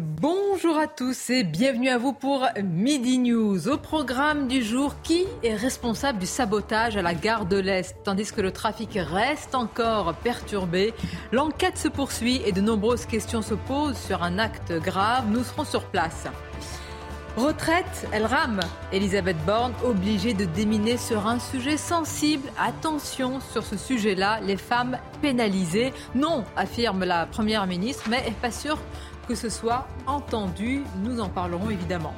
Bonjour à tous et bienvenue à vous pour Midi News. Au programme du jour, qui est responsable du sabotage à la gare de l'Est? Tandis que le trafic reste encore perturbé, l'enquête se poursuit et de nombreuses questions se posent sur un acte grave. Nous serons sur place. Retraite, elle rame. Elisabeth Borne obligée de déminer sur un sujet sensible. Attention sur ce sujet-là, les femmes pénalisées. Non, affirme la Première ministre, mais pas sûre que ce soit entendu. Nous en parlerons évidemment.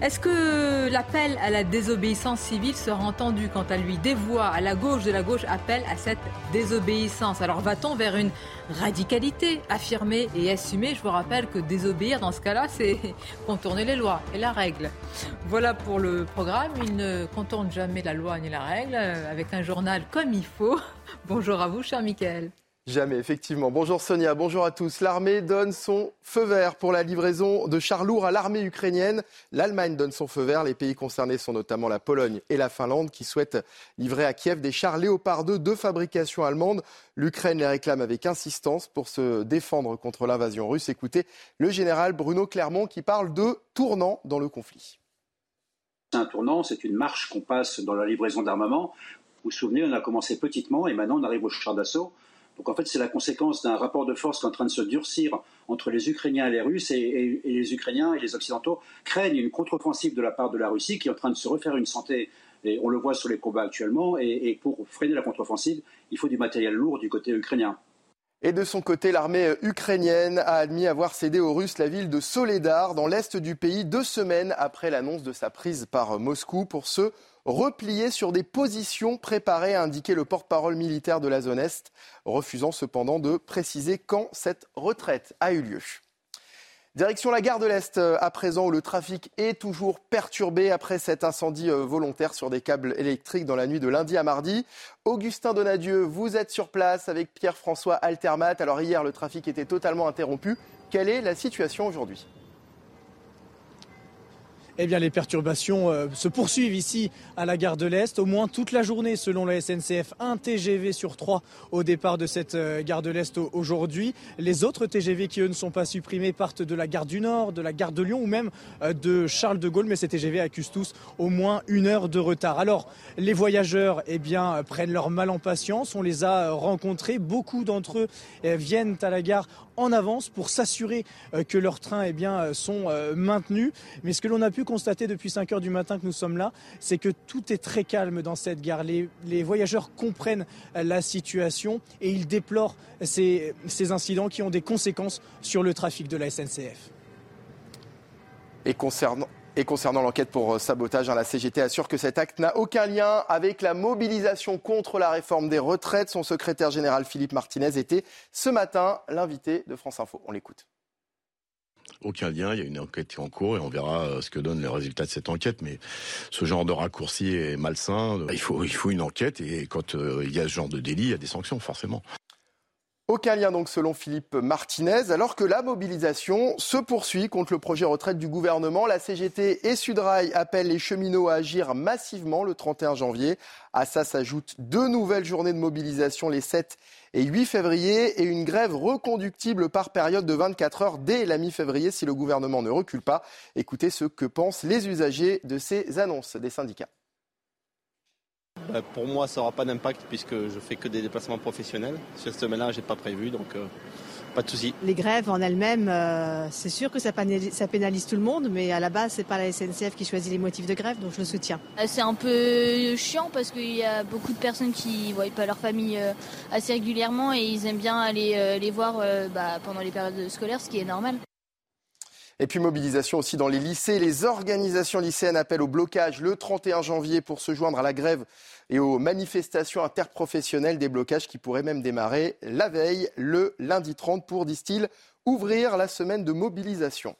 Est-ce que l'appel à la désobéissance civile sera entendu quant à lui Des voix à la gauche de la gauche appellent à cette désobéissance? Alors va-t-on vers une radicalité affirmée et assumée? Je vous rappelle que désobéir dans ce cas-là, c'est contourner les lois et la règle. Voilà pour le programme. Il ne contourne jamais la loi ni la règle, avec un journal comme il faut. Bonjour à vous, cher Michael. Jamais, effectivement. Bonjour Sonia, bonjour à tous. L'armée donne son feu vert pour la livraison de chars lourds à l'armée ukrainienne. L'Allemagne donne son feu vert. Les pays concernés sont notamment la Pologne et la Finlande qui souhaitent livrer à Kiev des chars Léopard 2 de fabrication allemande. L'Ukraine les réclame avec insistance pour se défendre contre l'invasion russe. Écoutez le général Bruno Clermont qui parle de tournant dans le conflit. C'est un tournant, c'est une marche qu'on passe dans la livraison d'armement. Vous vous souvenez, on a commencé petitement et maintenant on arrive au char d'assaut. Donc en fait, c'est la conséquence d'un rapport de force qui est en train de se durcir entre les Ukrainiens et les Russes, et, les Ukrainiens et les Occidentaux craignent une contre-offensive de la part de la Russie qui est en train de se refaire une santé. Et on le voit sur les combats actuellement, et, pour freiner la contre-offensive, il faut du matériel lourd du côté ukrainien. Et de son côté, l'armée ukrainienne a admis avoir cédé aux Russes la ville de Soledar, dans l'est du pays, deux semaines après l'annonce de sa prise par Moscou pour ce replié sur des positions préparées, a indiqué le porte-parole militaire de la zone Est, refusant cependant de préciser quand cette retraite a eu lieu. Direction la gare de l'Est, euh, à présent où le trafic est toujours perturbé après cet incendie euh, volontaire sur des câbles électriques dans la nuit de lundi à mardi. Augustin Donadieu, vous êtes sur place avec Pierre-François Altermat. Alors hier, le trafic était totalement interrompu. Quelle est la situation aujourd'hui? Eh bien, les perturbations euh, se poursuivent ici à la gare de l'Est. Au moins toute la journée, selon la SNCF, un TGV sur trois au départ de cette euh, gare de l'Est aujourd'hui. Les autres TGV qui, eux, ne sont pas supprimés partent de la gare du Nord, de la gare de Lyon ou même euh, de Charles de Gaulle. Mais ces TGV accusent tous au moins une heure de retard. Alors, les voyageurs eh bien, prennent leur mal en patience. On les a rencontrés. Beaucoup d'entre eux viennent à la gare en avance pour s'assurer que leurs trains eh bien, sont maintenus. Mais ce que l'on a pu constater depuis 5 heures du matin que nous sommes là, c'est que tout est très calme dans cette gare. Les, voyageurs comprennent la situation et ils déplorent ces, incidents qui ont des conséquences sur le trafic de la SNCF. Et concernant, et concernant l'enquête pour euh, sabotage, hein, la CGT assure que cet acte n'a aucun lien avec la mobilisation contre la réforme des retraites. Son secrétaire général Philippe Martinez était ce matin l'invité de France Info. On l'écoute. Aucun lien, il y a une enquête en cours et on verra euh, ce que donnent les résultats de cette enquête. Mais ce genre de raccourci est malsain. Il faut, il faut une enquête et quand euh, il y a ce genre de délit, il y a des sanctions forcément. Aucun lien donc selon Philippe Martinez, alors que la mobilisation se poursuit contre le projet retraite du gouvernement. La CGT et Sudrail appellent les cheminots à agir massivement le 31 janvier. À ça s'ajoutent deux nouvelles journées de mobilisation les 7 et 8 février et une grève reconductible par période de 24 heures dès la mi-février si le gouvernement ne recule pas. Écoutez ce que pensent les usagers de ces annonces des syndicats. Euh, pour moi, ça n'aura pas d'impact puisque je fais que des déplacements professionnels. Sur ce semaine-là, je n'ai pas prévu, donc euh, pas de souci. Les grèves en elles-mêmes, euh, c'est sûr que ça pénalise, tout le monde, mais à la base, c'est pas la SNCF qui choisit les motifs de grève, donc je le soutiens. C'est un peu chiant parce qu'il y a beaucoup de personnes qui ne voient pas leur famille assez régulièrement et ils aiment bien aller les voir bah, pendant les périodes scolaires, ce qui est normal. Et puis mobilisation aussi dans les lycées. Les organisations lycéennes appellent au blocage le 31 janvier pour se joindre à la grève et aux manifestations interprofessionnelles, des blocages qui pourraient même démarrer la veille, le lundi 30, pour, disent-ils, ouvrir la semaine de mobilisation.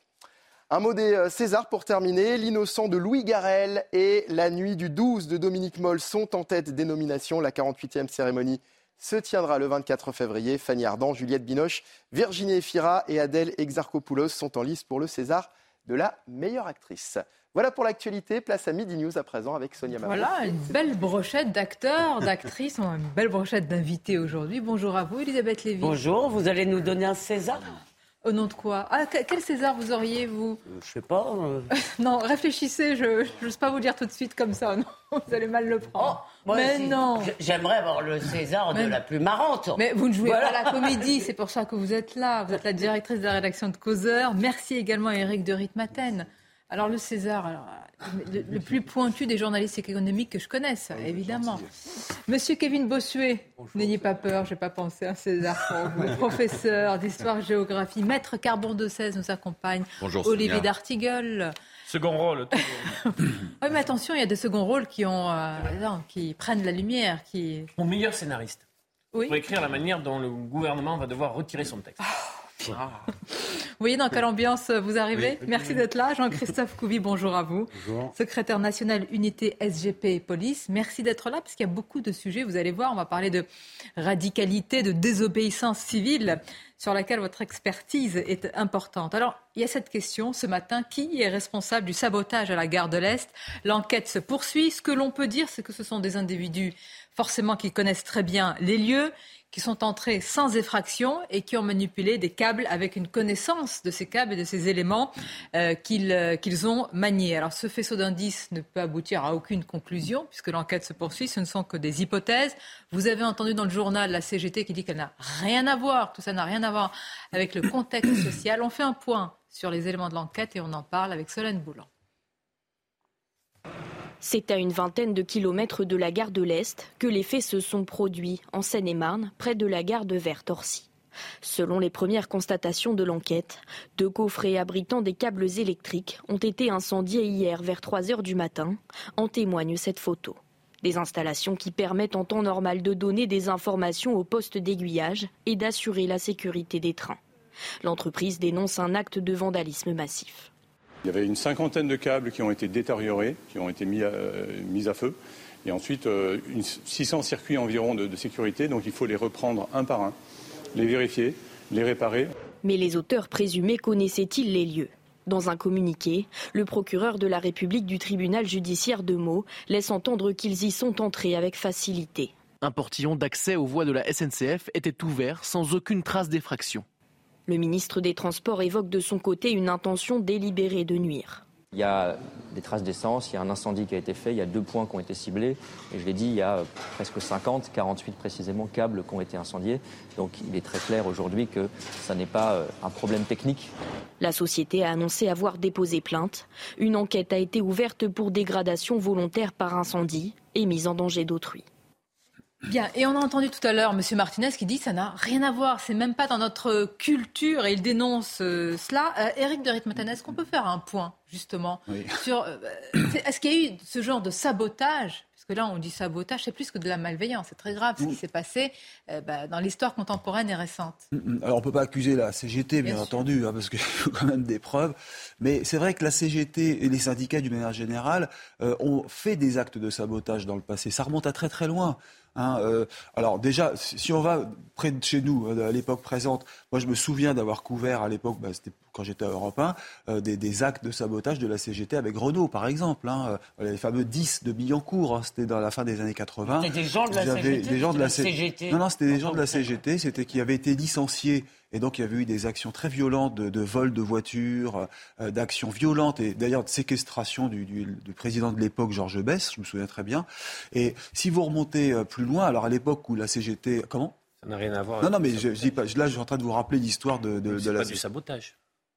Un mot des euh, Césars pour terminer. L'innocent de Louis Garel et La nuit du 12 de Dominique Moll sont en tête des nominations. La 48e cérémonie se tiendra le 24 février. Fanny Ardant, Juliette Binoche, Virginie Efira et Adèle Exarchopoulos sont en lice pour le César de la meilleure actrice. Voilà pour l'actualité. Place à Midi News à présent avec Sonia Mabrouk. Voilà, une belle brochette d'acteurs, d'actrices, une belle brochette d'invités aujourd'hui. Bonjour à vous, Elisabeth Lévy. Bonjour, vous allez nous donner un César? Au nom de quoi? Ah, Quel César vous auriez, vous? Euh, Je sais pas. Euh. non, réfléchissez, je n'ose pas vous dire tout de suite comme ça, non, vous allez mal le prendre. Oh, mais non J'aimerais avoir le César de la plus marrante. Mais vous ne jouez pas à la comédie, c'est pour ça que vous êtes là. Vous êtes la directrice de la rédaction de Causeur. Merci également à Eric de Ritmaten. Alors le César, alors, le, plus pointu des journalistes économiques que je connaisse, ah évidemment. Monsieur Kevin Bossuet, n'ayez pas peur, je n'ai pas pensé à César pour vous. Professeur d'histoire-géographie, maître Carbon de 16 nous accompagne. Bonjour, Olivier d'Artigueul. Second rôle. oui, mais attention, il y a des seconds rôles qui, ont, euh, qui prennent la lumière. Qui... Mon meilleur scénariste. Oui. Pour écrire la manière dont le gouvernement va devoir retirer son texte. Ah. Ah. Vous voyez dans quelle ambiance vous arrivez Merci d'être là. Jean-Christophe Couvi, bonjour à vous. Bonjour. Secrétaire national unité SGP Police. Merci d'être là parce qu'il y a beaucoup de sujets. Vous allez voir, on va parler de radicalité, de désobéissance civile sur laquelle votre expertise est importante. Alors, il y a cette question ce matin, qui est responsable du sabotage à la gare de l'Est? L'enquête se poursuit. Ce que l'on peut dire, c'est que ce sont des individus forcément qui connaissent très bien les lieux, qui sont entrés sans effraction et qui ont manipulé des câbles avec une connaissance de ces câbles et de ces éléments euh, euh, qu'ils ont maniés. Alors ce faisceau d'indices ne peut aboutir à aucune conclusion puisque l'enquête se poursuit. Ce ne sont que des hypothèses. Vous avez entendu dans le journal la CGT qui dit qu'elle n'a rien à voir, tout ça n'a rien à voir avec le contexte social. On fait un point sur les éléments de l'enquête et on en parle avec Solène Boulan. C'est à une vingtaine de kilomètres de la gare de l'Est que les faits se sont produits en Seine-et-Marne, près de la gare de Vert-Orcy. Selon les premières constatations de l'enquête, deux coffrets abritant des câbles électriques ont été incendiés hier vers 3 heures du matin, en témoigne cette photo. Des installations qui permettent en temps normal de donner des informations aux postes d'aiguillage et d'assurer la sécurité des trains. L'entreprise dénonce un acte de vandalisme massif. Il y avait une cinquantaine de câbles qui ont été détériorés, qui ont été mis à, mis à feu. Et ensuite, euh, une, 600 circuits environ de, de sécurité. Donc il faut les reprendre un par un, les vérifier, les réparer. Mais les auteurs présumés connaissaient-ils les lieux? Dans un communiqué, le procureur de la République du tribunal judiciaire de Meaux laisse entendre qu'ils y sont entrés avec facilité. Un portillon d'accès aux voies de la SNCF était ouvert sans aucune trace d'effraction. Le ministre des Transports évoque de son côté une intention délibérée de nuire. Il y a des traces d'essence, il y a un incendie qui a été fait, il y a deux points qui ont été ciblés. Et je l'ai dit, il y a presque 50, 48 précisément, câbles qui ont été incendiés. Donc il est très clair aujourd'hui que ça n'est pas euh, un problème technique. La société a annoncé avoir déposé plainte. Une enquête a été ouverte pour dégradation volontaire par incendie et mise en danger d'autrui. Bien, et on a entendu tout à l'heure M. Martinez qui dit que ça n'a rien à voir, c'est même pas dans notre culture et il dénonce euh, cela. Euh, Éric de Ritmaten, est-ce qu'on peut faire un point justement sur euh, est-ce qu'il y a eu ce genre de sabotage? Parce que là, on dit sabotage, c'est plus que de la malveillance. C'est très grave ce qui s'est passé bah, dans l'histoire contemporaine et récente. Mm, mm. Alors, on ne peut pas accuser la CGT, bien, entendu, hein, parce qu'il faut quand même des preuves. Mais c'est vrai que la CGT et les syndicats, d'une manière générale, ont fait des actes de sabotage dans le passé. Ça remonte à très très loin. Hein, euh, alors déjà, si on va près de chez nous, euh, à l'époque présente, moi je me souviens d'avoir couvert à l'époque, bah, c'était quand j'étais à Europe 1, euh, des, actes de sabotage de la CGT avec Renault, par exemple. Hein, les fameux 10 de Billancourt, hein, c'était dans la fin des années 80. C'était des gens de la CGT des gens de la CGT. Non, non, c'était des gens de la CGT, c'était qui avaient été licenciés et donc il y avait eu des actions très violentes de, de vol de voitures, euh, d'actions violentes et d'ailleurs de séquestration du, du, du président de l'époque, Georges Bess, je me souviens très bien. Et si vous remontez euh, plus loin, alors à l'époque où la CGT... Comment? Ça n'a rien à voir. Non, non, mais je, je dis pas, là je suis en train de vous rappeler l'histoire de, de, de la... pas du sabotage.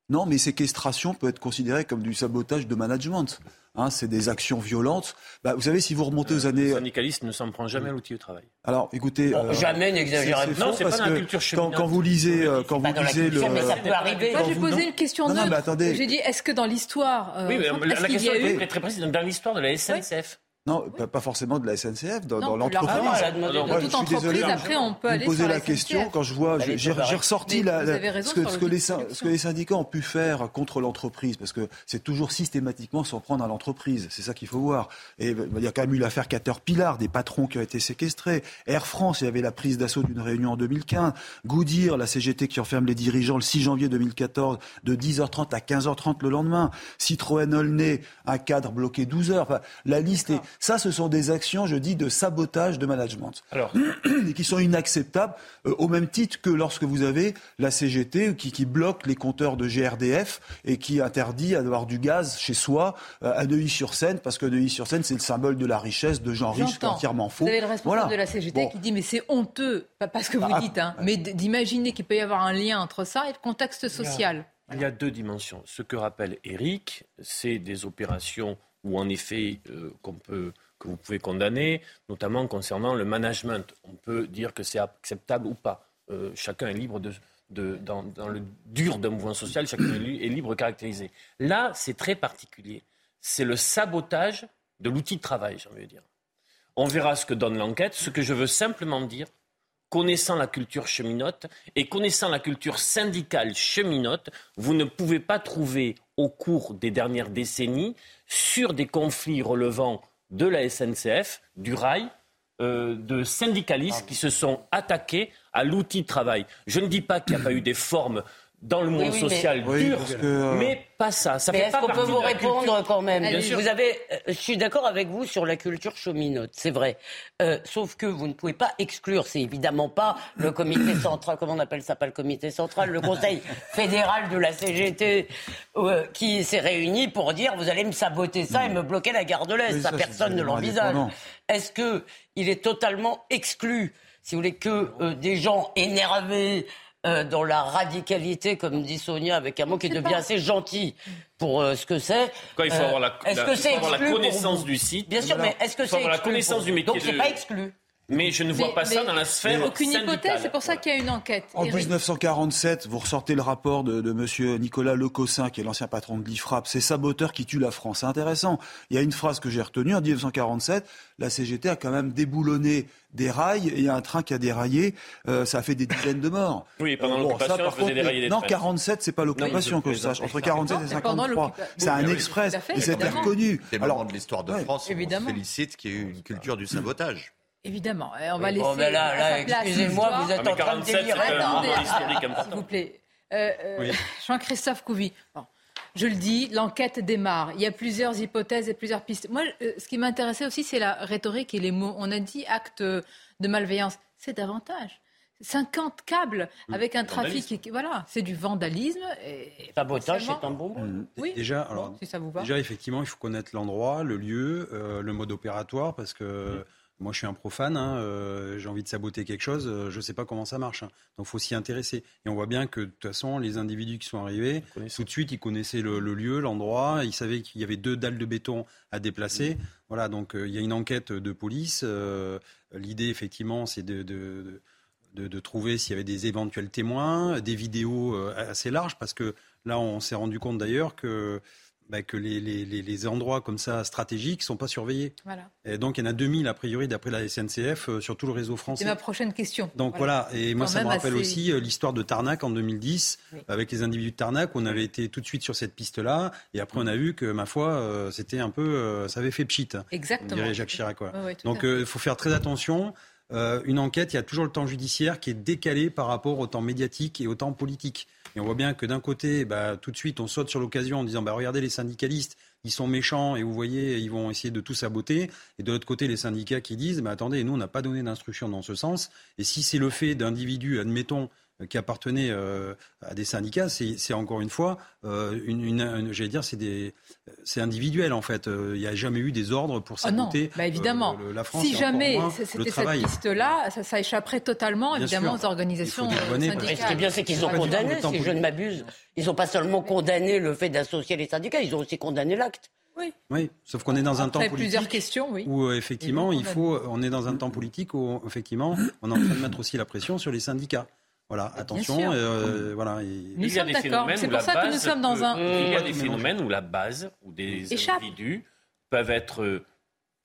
Non, mais séquestration peut être considérée comme du sabotage de management. Hein, c'est des actions violentes. Bah, vous savez, si vous remontez aux euh, années. Le syndicaliste ne s'en prend jamais à l'outil au travail. Alors, écoutez. Euh, jamais, n'exagérez pas. Non, c'est pas dans la culture quand, quand, vous lisez, euh, quand vous lisez le. Mais ça peut arriver. Moi, j'ai posé une question non, non, attendez. J'ai dit, est-ce que dans l'histoire. Euh, oui, mais la, question est très précise. Dans l'histoire de la SNCF. Non, pas forcément de la SNCF, dans, dans l'entreprise. Moi, je suis désolé, après, on peut aller poser la, question quand je vois, j'ai ressorti la, ce, que, ce, que les, ce que les syndicats ont pu faire contre l'entreprise, parce que c'est toujours systématiquement s'en prendre à l'entreprise. C'est ça qu'il faut voir. Et il y a quand même eu l'affaire Caterpillar, des patrons qui ont été séquestrés. Air France, il y avait la prise d'assaut d'une réunion en 2015. Goodyear, la CGT qui enferme les dirigeants le 6 janvier 2014, de 10h30 à 15h30 le lendemain. Citroën Olney, un cadre bloqué 12 heures. Enfin, la liste est Ça, ce sont des actions, je dis, de sabotage de management. Alors, et qui sont inacceptables euh, au même titre que lorsque vous avez la CGT qui, qui bloque les compteurs de GRDF et qui interdit d'avoir du gaz chez soi euh, à Neuilly-sur-Seine parce que Neuilly-sur-Seine c'est le symbole de la richesse de gens riches, c'est entièrement faux. Vous avez le responsable de la CGT qui dit mais c'est honteux, pas parce que vous Ah, dites, hein, mais d'imaginer qu'il peut y avoir un lien entre ça et le contexte social. Il y a deux dimensions. Ce que rappelle Eric, c'est des opérations où, en effet, euh, qu'on peut, que vous pouvez condamner, notamment concernant le management. On peut dire que c'est acceptable ou pas. Euh, chacun est libre de. de- dans, dans le dur d'un mouvement social, chacun est li- est libre de caractériser. Là, c'est très particulier. C'est le sabotage de l'outil de travail, j'ai envie de dire. On verra ce que donne l'enquête. Ce que je veux simplement dire, connaissant la culture cheminote et connaissant la culture syndicale cheminote, vous ne pouvez pas trouver au cours des dernières décennies, sur des conflits relevant de la SNCF, du rail, euh, de syndicalistes qui se sont attaqués à l'outil de travail. Je ne dis pas qu'il n'y a pas eu des formes dans le monde Oui, oui, mais- social dur, que, euh, mais pas ça. Ça Mais est-ce qu'on peut vous répondre culture. quand même Bien sûr. Vous avez, euh, je suis d'accord avec vous sur la culture cheminote, c'est vrai. Euh, sauf que vous ne pouvez pas exclure, c'est évidemment pas le comité central, comment on appelle ça, pas le comité central, le conseil fédéral de la CGT euh, qui s'est réuni pour dire vous allez me saboter ça et me bloquer la gare de l'Est. Oui, ça, personne ne l'envisage. Est-ce que il est totalement exclu, si vous voulez, que euh, des gens énervés euh, dans la radicalité, comme dit Sonia, avec un mot qui devient assez gentil pour euh, ce que c'est. Quoi, il faut Euh, avoir la- est-ce la- que il faut c'est avoir la exclu pour connaissance du site? Bien sûr, Voilà. mais est-ce que Il faut c'est avoir la exclu connaissance du métier Donc c'est de- pas exclu. Mais je ne vois Mais- pas ça dans la sphère Aucune syndicale. hypothèse, c'est pour ça qu'il y a une enquête. En Eric. 1947, vous ressortez le rapport de, de Monsieur Nicolas Lecossin, qui est l'ancien patron de l'IFRAP. C'est saboteur qui tue la France. C'est intéressant. Il y a une phrase que j'ai retenue. En 1947, la CGT a quand même déboulonné des rails et il y a un train qui a déraillé. Euh, ça a fait des dizaines de morts. Oui, pendant Euh, l'occupation, ça, par contre, dérailler des Non, trains. 47, c'est pas l'occupation que je sache. Entre 47 et Non, c'est pendant 53. l'occupation. C'est un express. Et c'était reconnu. C'est le Alors, moment de l'histoire de. France. Évidemment. On se félicite qu'il y ait eu une culture du sabotage. Évidemment, Et on va Oui, laisser. bon, ben là, à là, excusez-moi, vous êtes Ah, mais en train de 47, délirer. historique S'il vous plaît. Euh, euh, Oui. Jean-Christophe Couvi. Bon, je le dis, l'enquête démarre. Il y a plusieurs hypothèses et plusieurs pistes. Moi, euh, ce qui m'intéressait aussi, c'est la rhétorique et les mots. On a dit acte de malveillance. C'est davantage. 50 câbles avec un trafic. Voilà, c'est du vandalisme. Et Sabotage, c'est un bon mot. Oui, Déjà, bon, alors, si ça vous va. déjà, effectivement, il faut connaître l'endroit, le lieu, euh, le mode opératoire, parce que. Moi, je suis un profane, hein, euh, j'ai envie de saboter quelque chose, euh, je ne sais pas comment ça marche. hein. donc, il faut s'y intéresser. Et on voit bien que, de toute façon, les individus qui sont arrivés, tout de suite, ils connaissaient le, le lieu, l'endroit, ils savaient qu'il y avait deux dalles de béton à déplacer. Voilà, donc euh, il y a une enquête de police. L'idée, effectivement, c'est de... de de, de trouver s'il y avait des éventuels témoins, des vidéos assez larges, parce que là, on s'est rendu compte d'ailleurs que, bah, que les, les- les- endroits comme ça stratégiques sont pas surveillés. Voilà. Et donc, il y en a 2000 a priori, d'après la SNCF, euh, sur tout le réseau français. C'est ma prochaine question. Donc voilà, et moi ça me rappelle assez- aussi euh, l'histoire de Tarnac en 2010, Oui. avec les individus de Tarnac, on avait été tout de suite sur cette piste-là, et après on a vu que, ma foi, euh, c'était un peu, ça avait fait pchit, Exactement. on dirait Jacques Chirac. quoi. Donc il faut faire très attention. Une enquête, il y a toujours le temps judiciaire qui est décalé par rapport au temps médiatique et au temps politique. Et on voit bien que d'un côté, bah, tout de suite, on saute sur l'occasion en disant bah, regardez les syndicalistes, ils sont méchants et vous voyez, ils vont essayer de tout saboter. Et de l'autre côté, les syndicats qui disent bah, attendez, nous, on n'a pas donné d'instruction dans ce sens. Et si c'est le fait d'individus, admettons, qui appartenaient euh, à des syndicats, c'est encore une fois, euh, une, une- une- j'allais dire, c'est individuel en fait. Euh, Il n'y a jamais eu des ordres pour Ah non, saboter bah évidemment. euh, le- la France. si jamais c'était cette piste-là, ça, ça échapperait totalement, Bien évidemment, sûr. aux organisations euh, syndicales. ce qui est bien, c'est qu'ils ont du tout condamné, si je ne m'abuse. Ils n'ont pas seulement condamné le fait d'associer les syndicats, ils ont aussi condamné l'acte. Oui, sauf qu'on est dans un temps politique. plusieurs questions, oui. Où euh, effectivement, il faut, on est dans un temps politique où effectivement, on est en train de mettre aussi la pression sur les syndicats. Voilà, attention. sûr. euh, voilà. et- Nous Il y a sommes des d'accord. phénomènes C'est où pour la ça que nous base sommes dans un. Il y a Mmh. des phénomènes où la base, où des Échappe. individus peuvent être euh,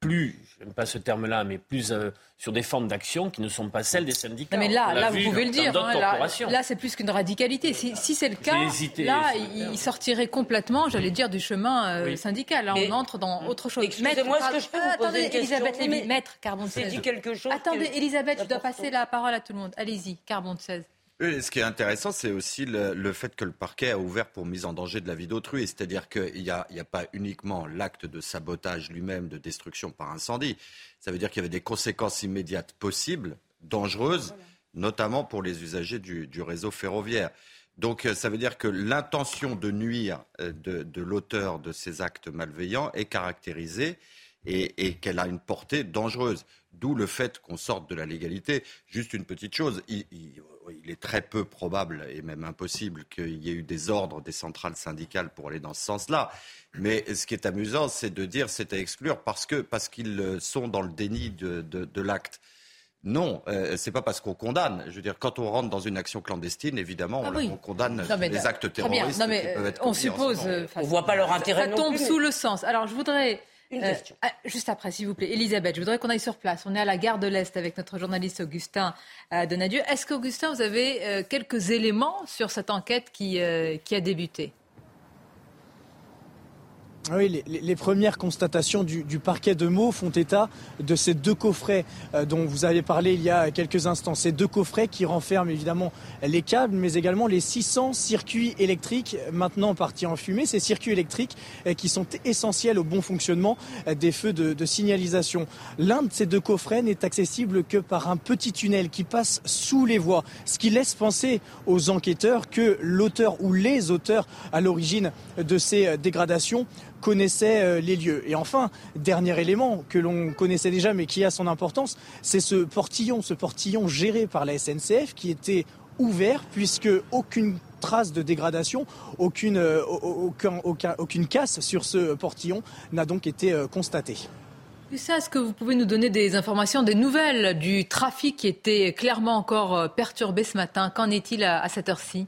plus, je n'aime pas ce terme-là, mais plus euh, sur des formes d'action qui ne sont pas celles des syndicats. Non, mais là, vous pouvez le dire. hein, là, c'est plus qu'une radicalité. Si, si c'est le cas, hésité, là, il sortirait complètement, j'allais dire, du chemin euh, Oui. syndical. Là, Mais- on entre dans autre chose. Excusez-moi, est-ce que je peux vous poser attendez, une Elisabeth Lévy, maître, 16. dit quelque chose. Attendez, que- Elisabeth, je dois passer la parole à tout le monde. Allez-y, carbone 16. Oui, ce qui est intéressant, c'est aussi le, le, fait que le parquet a ouvert pour mise en danger de la vie d'autrui. C'est-à-dire qu'il n'y a, a, pas uniquement l'acte de sabotage lui-même, de destruction par incendie. Ça veut dire qu'il y avait des conséquences immédiates possibles, dangereuses, notamment pour les usagers du, du réseau ferroviaire. Donc ça veut dire que l'intention de nuire euh, de, de l'auteur de ces actes malveillants est caractérisée et, et qu'elle a une portée dangereuse. D'où le fait qu'on sorte de la légalité. Juste une petite chose, il, il, il, est très peu probable et même impossible qu'il y ait eu des ordres des centrales syndicales pour aller dans ce sens-là. Mais ce qui est amusant, c'est de dire c'est à exclure parce que parce qu'ils sont dans le déni de, de, de l'acte. Non, euh, c'est pas parce qu'on condamne. Je veux dire, quand on rentre dans une action clandestine, évidemment, ah on, oui. on, condamne non, mais, les actes terroristes non, mais, qui peuvent être On suppose. Euh, on voit pas leur intérêt. Ça, ça tombe plus, sous le sens. Alors, je voudrais. Une question. Euh, juste après, s'il vous plaît. Elisabeth, je voudrais qu'on aille sur place. On est à la gare de l'Est avec notre journaliste Augustin euh, Donadieu. Est-ce qu'Augustin, vous avez euh, quelques éléments sur cette enquête qui, euh, qui a débuté? Oui, les, premières constatations du, du, parquet de Meaux font état de ces deux coffrets euh, dont vous avez parlé il y a quelques instants. Ces deux coffrets qui renferment évidemment les câbles, mais également les 600 circuits électriques maintenant partis en fumée. Ces circuits électriques euh, qui sont essentiels au bon fonctionnement euh, des feux de, de signalisation. L'un de ces deux coffrets n'est accessible que par un petit tunnel qui passe sous les voies, ce qui laisse penser aux enquêteurs que l'auteur ou les auteurs à l'origine de ces dégradations connaissait euh, les lieux. Et enfin, dernier élément que l'on connaissait déjà mais qui a son importance, c'est ce portillon, ce portillon géré par la SNCF qui était ouvert puisque aucune trace de dégradation, aucune, euh, aucun, aucun, aucune casse sur ce portillon n'a donc été euh, constatée. Est-ce que vous pouvez nous donner des informations, des nouvelles du trafic qui était clairement encore perturbé ce matin? Qu'en est-il à cette heure-ci?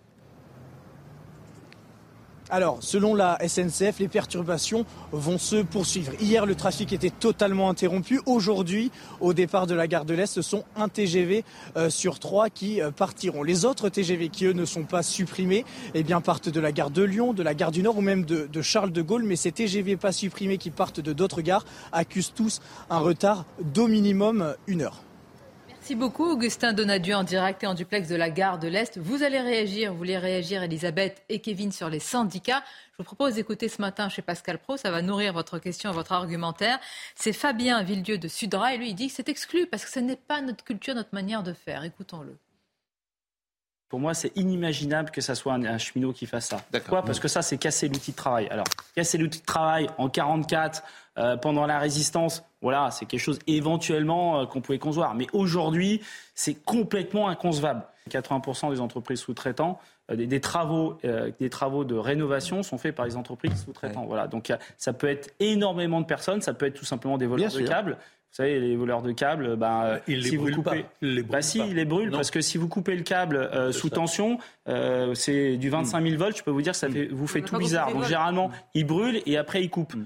Alors, selon la SNCF, les perturbations vont se poursuivre. Hier, le trafic était totalement interrompu. Aujourd'hui, au départ de la gare de l'Est, ce sont un TGV euh, sur trois qui euh, partiront. Les autres TGV qui, eux, ne sont pas supprimés, eh bien, partent de la gare de Lyon, de la gare du Nord ou même de, de Charles de Gaulle. Mais ces TGV pas supprimés qui partent de d'autres gares accusent tous un retard d'au minimum une heure. Merci beaucoup, Augustin Donadieu, en direct et en duplex de la gare de l'Est. Vous allez réagir, vous voulez réagir, Elisabeth et Kevin, sur les syndicats. Je vous propose d'écouter ce matin chez Pascal Pro, ça va nourrir votre question et votre argumentaire. C'est Fabien Villedieu de Sudra, et lui, il dit que c'est exclu parce que ce n'est pas notre culture, notre manière de faire. Écoutons-le. Pour moi, c'est inimaginable que ça soit un, un cheminot qui fasse ça. Pourquoi? Parce que ça, c'est casser l'outil de travail. Alors, casser l'outil de travail en 44, euh, pendant la résistance, voilà, c'est quelque chose éventuellement euh, qu'on pouvait concevoir. Mais aujourd'hui, c'est complètement inconcevable. 80% des entreprises sous-traitants, euh, des, des, travaux, des travaux de rénovation sont faits par les entreprises sous-traitants. Ouais. Voilà, donc ça peut être énormément de personnes, ça peut être tout simplement des voleurs Bien de sûr. câbles. Vous savez, les voleurs de câbles, ben, ils si les vous coupez, pas. Ils les bah si, ils les brûlent non. parce que si vous coupez le câble euh, sous ça. tension, euh, c'est du 25 000 volts. Je peux vous dire, ça fait, vous fait tout bizarre. Donc généralement, ils brûlent et après ils coupent.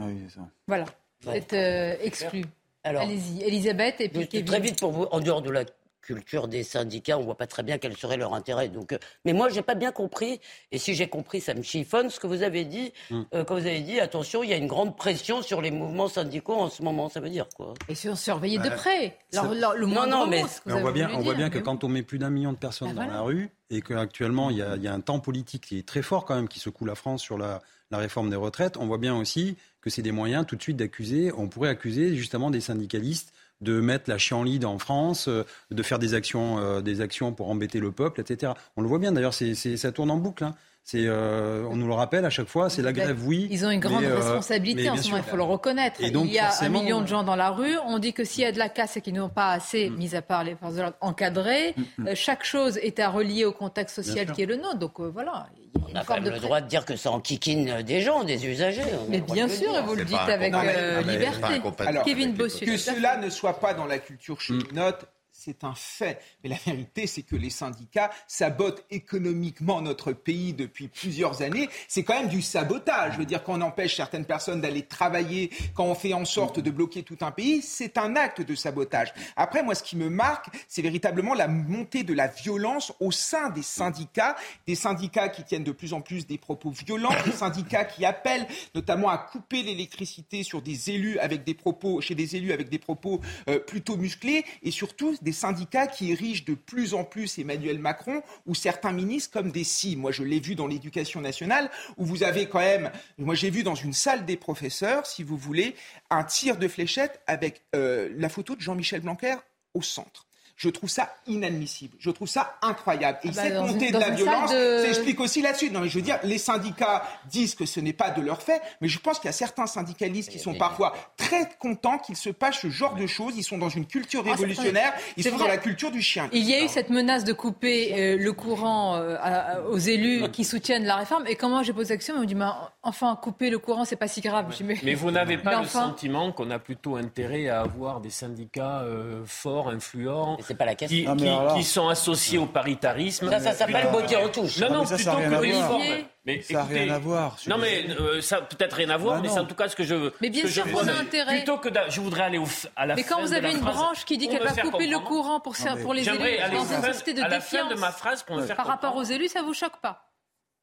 Ah oui, c'est ça. Voilà, vous êtes euh, exclu. Allez-y, Elisabeth et puis Kevin. Très vite pour vous, en dehors de la culture des syndicats, on voit pas très bien quel serait leur intérêt. Donc, euh, mais moi, j'ai pas bien compris. Et si j'ai compris, ça me chiffonne ce que vous avez dit. Mm. Euh, quand vous avez dit, attention, il y a une grande pression sur les mouvements syndicaux en ce moment. Ça veut dire quoi? Et sur surveiller de près. Alors, le non, non, mais, mais on voit bien, on voit bien que quand on met plus d'un million de personnes ah, dans voilà. la rue et qu'actuellement il y, a, il y a un temps politique qui est très fort quand même, qui secoue la France sur la, la réforme des retraites, on voit bien aussi que c'est des moyens tout de suite d'accuser. On pourrait accuser justement des syndicalistes de mettre la chienlit en France, euh, de faire des actions, euh, des actions pour embêter le peuple, etc. On le voit bien d'ailleurs, ça tourne en boucle. Hein. C'est, euh, on nous le rappelle à chaque fois, c'est la grève, oui. Ils ont une grande mais, responsabilité en ce moment, il faut le reconnaître. Et donc, il y a un million de gens dans la rue. On dit que s'il y a de la casse et qu'ils n'ont pas assez, mm. mis à part les forces de l'ordre, encadrées, mm. euh, chaque chose est à relier au contexte social qui est le nôtre. Donc euh, voilà. On a quand même le droit de dire que ça enquiquine des gens, des usagers. Mais bien sûr, et vous le dites avec euh, liberté. Alors, Kevin Bossuet. Que cela ne soit pas dans la culture cheminote, c'est un fait. Mais la vérité, c'est que les syndicats sabotent économiquement notre pays depuis plusieurs années. C'est quand même du sabotage. Je veux dire, quand on empêche certaines personnes d'aller travailler, quand on fait en sorte de bloquer tout un pays, c'est un acte de sabotage. Après, moi, ce qui me marque, c'est véritablement la montée de la violence au sein des syndicats, des syndicats qui tiennent de plus en plus des propos violents, des syndicats qui appellent notamment à couper l'électricité sur des élus avec des propos, chez des élus avec des propos euh, plutôt musclés, et surtout syndicats qui érigent de plus en plus Emmanuel Macron ou certains ministres comme des cibles. Moi, je l'ai vu dans l'éducation nationale, où vous avez quand même, moi j'ai vu dans une salle des professeurs, si vous voulez, un tir de fléchette avec euh, la photo de Jean-Michel Blanquer au centre. Je trouve ça inadmissible. Je trouve ça incroyable. Et Ah bah, cette montée de la violence de- s'explique aussi là-dessus. Non, mais je veux dire, les syndicats disent que ce n'est pas de leur fait, mais je pense qu'il y a certains syndicalistes qui sont parfois très contents qu'il se passe ce genre de choses. Ils sont dans une culture Ah, révolutionnaire. Ils sont dans la culture du chien. Il y a eu cette menace de couper euh, le courant euh, à- aux élus qui soutiennent la réforme. Et comment j'ai posé l'action On me dit, mais enfin, couper le courant, c'est pas si grave. Mais vous n'avez pas Mais le enfin, sentiment qu'on a plutôt intérêt à avoir des syndicats euh, forts, influents, pas la question. qui, Ah, mais qui- alors là- qui sont associés au paritarisme Ça, ça s'appelle Plutôt- beauté en touche. Non, Ah, non, mais ça, plutôt que à une voir. forme. Mais Ça n'a rien à voir. Non mais euh, ça peut-être rien à voir, Bah mais non. c'est en tout cas ce que je veux. Mais bien sûr je qu'on a vois. intérêt. Plutôt que je voudrais aller au f- à la Mais fin quand vous de avez la une phrase branche qui dit qu'elle va couper le courant pour, ça- pour les élus J'aimerais aller dans une société de à la fin défiance de ma phrase pour me faire par rapport aux élus, ça vous choque pas?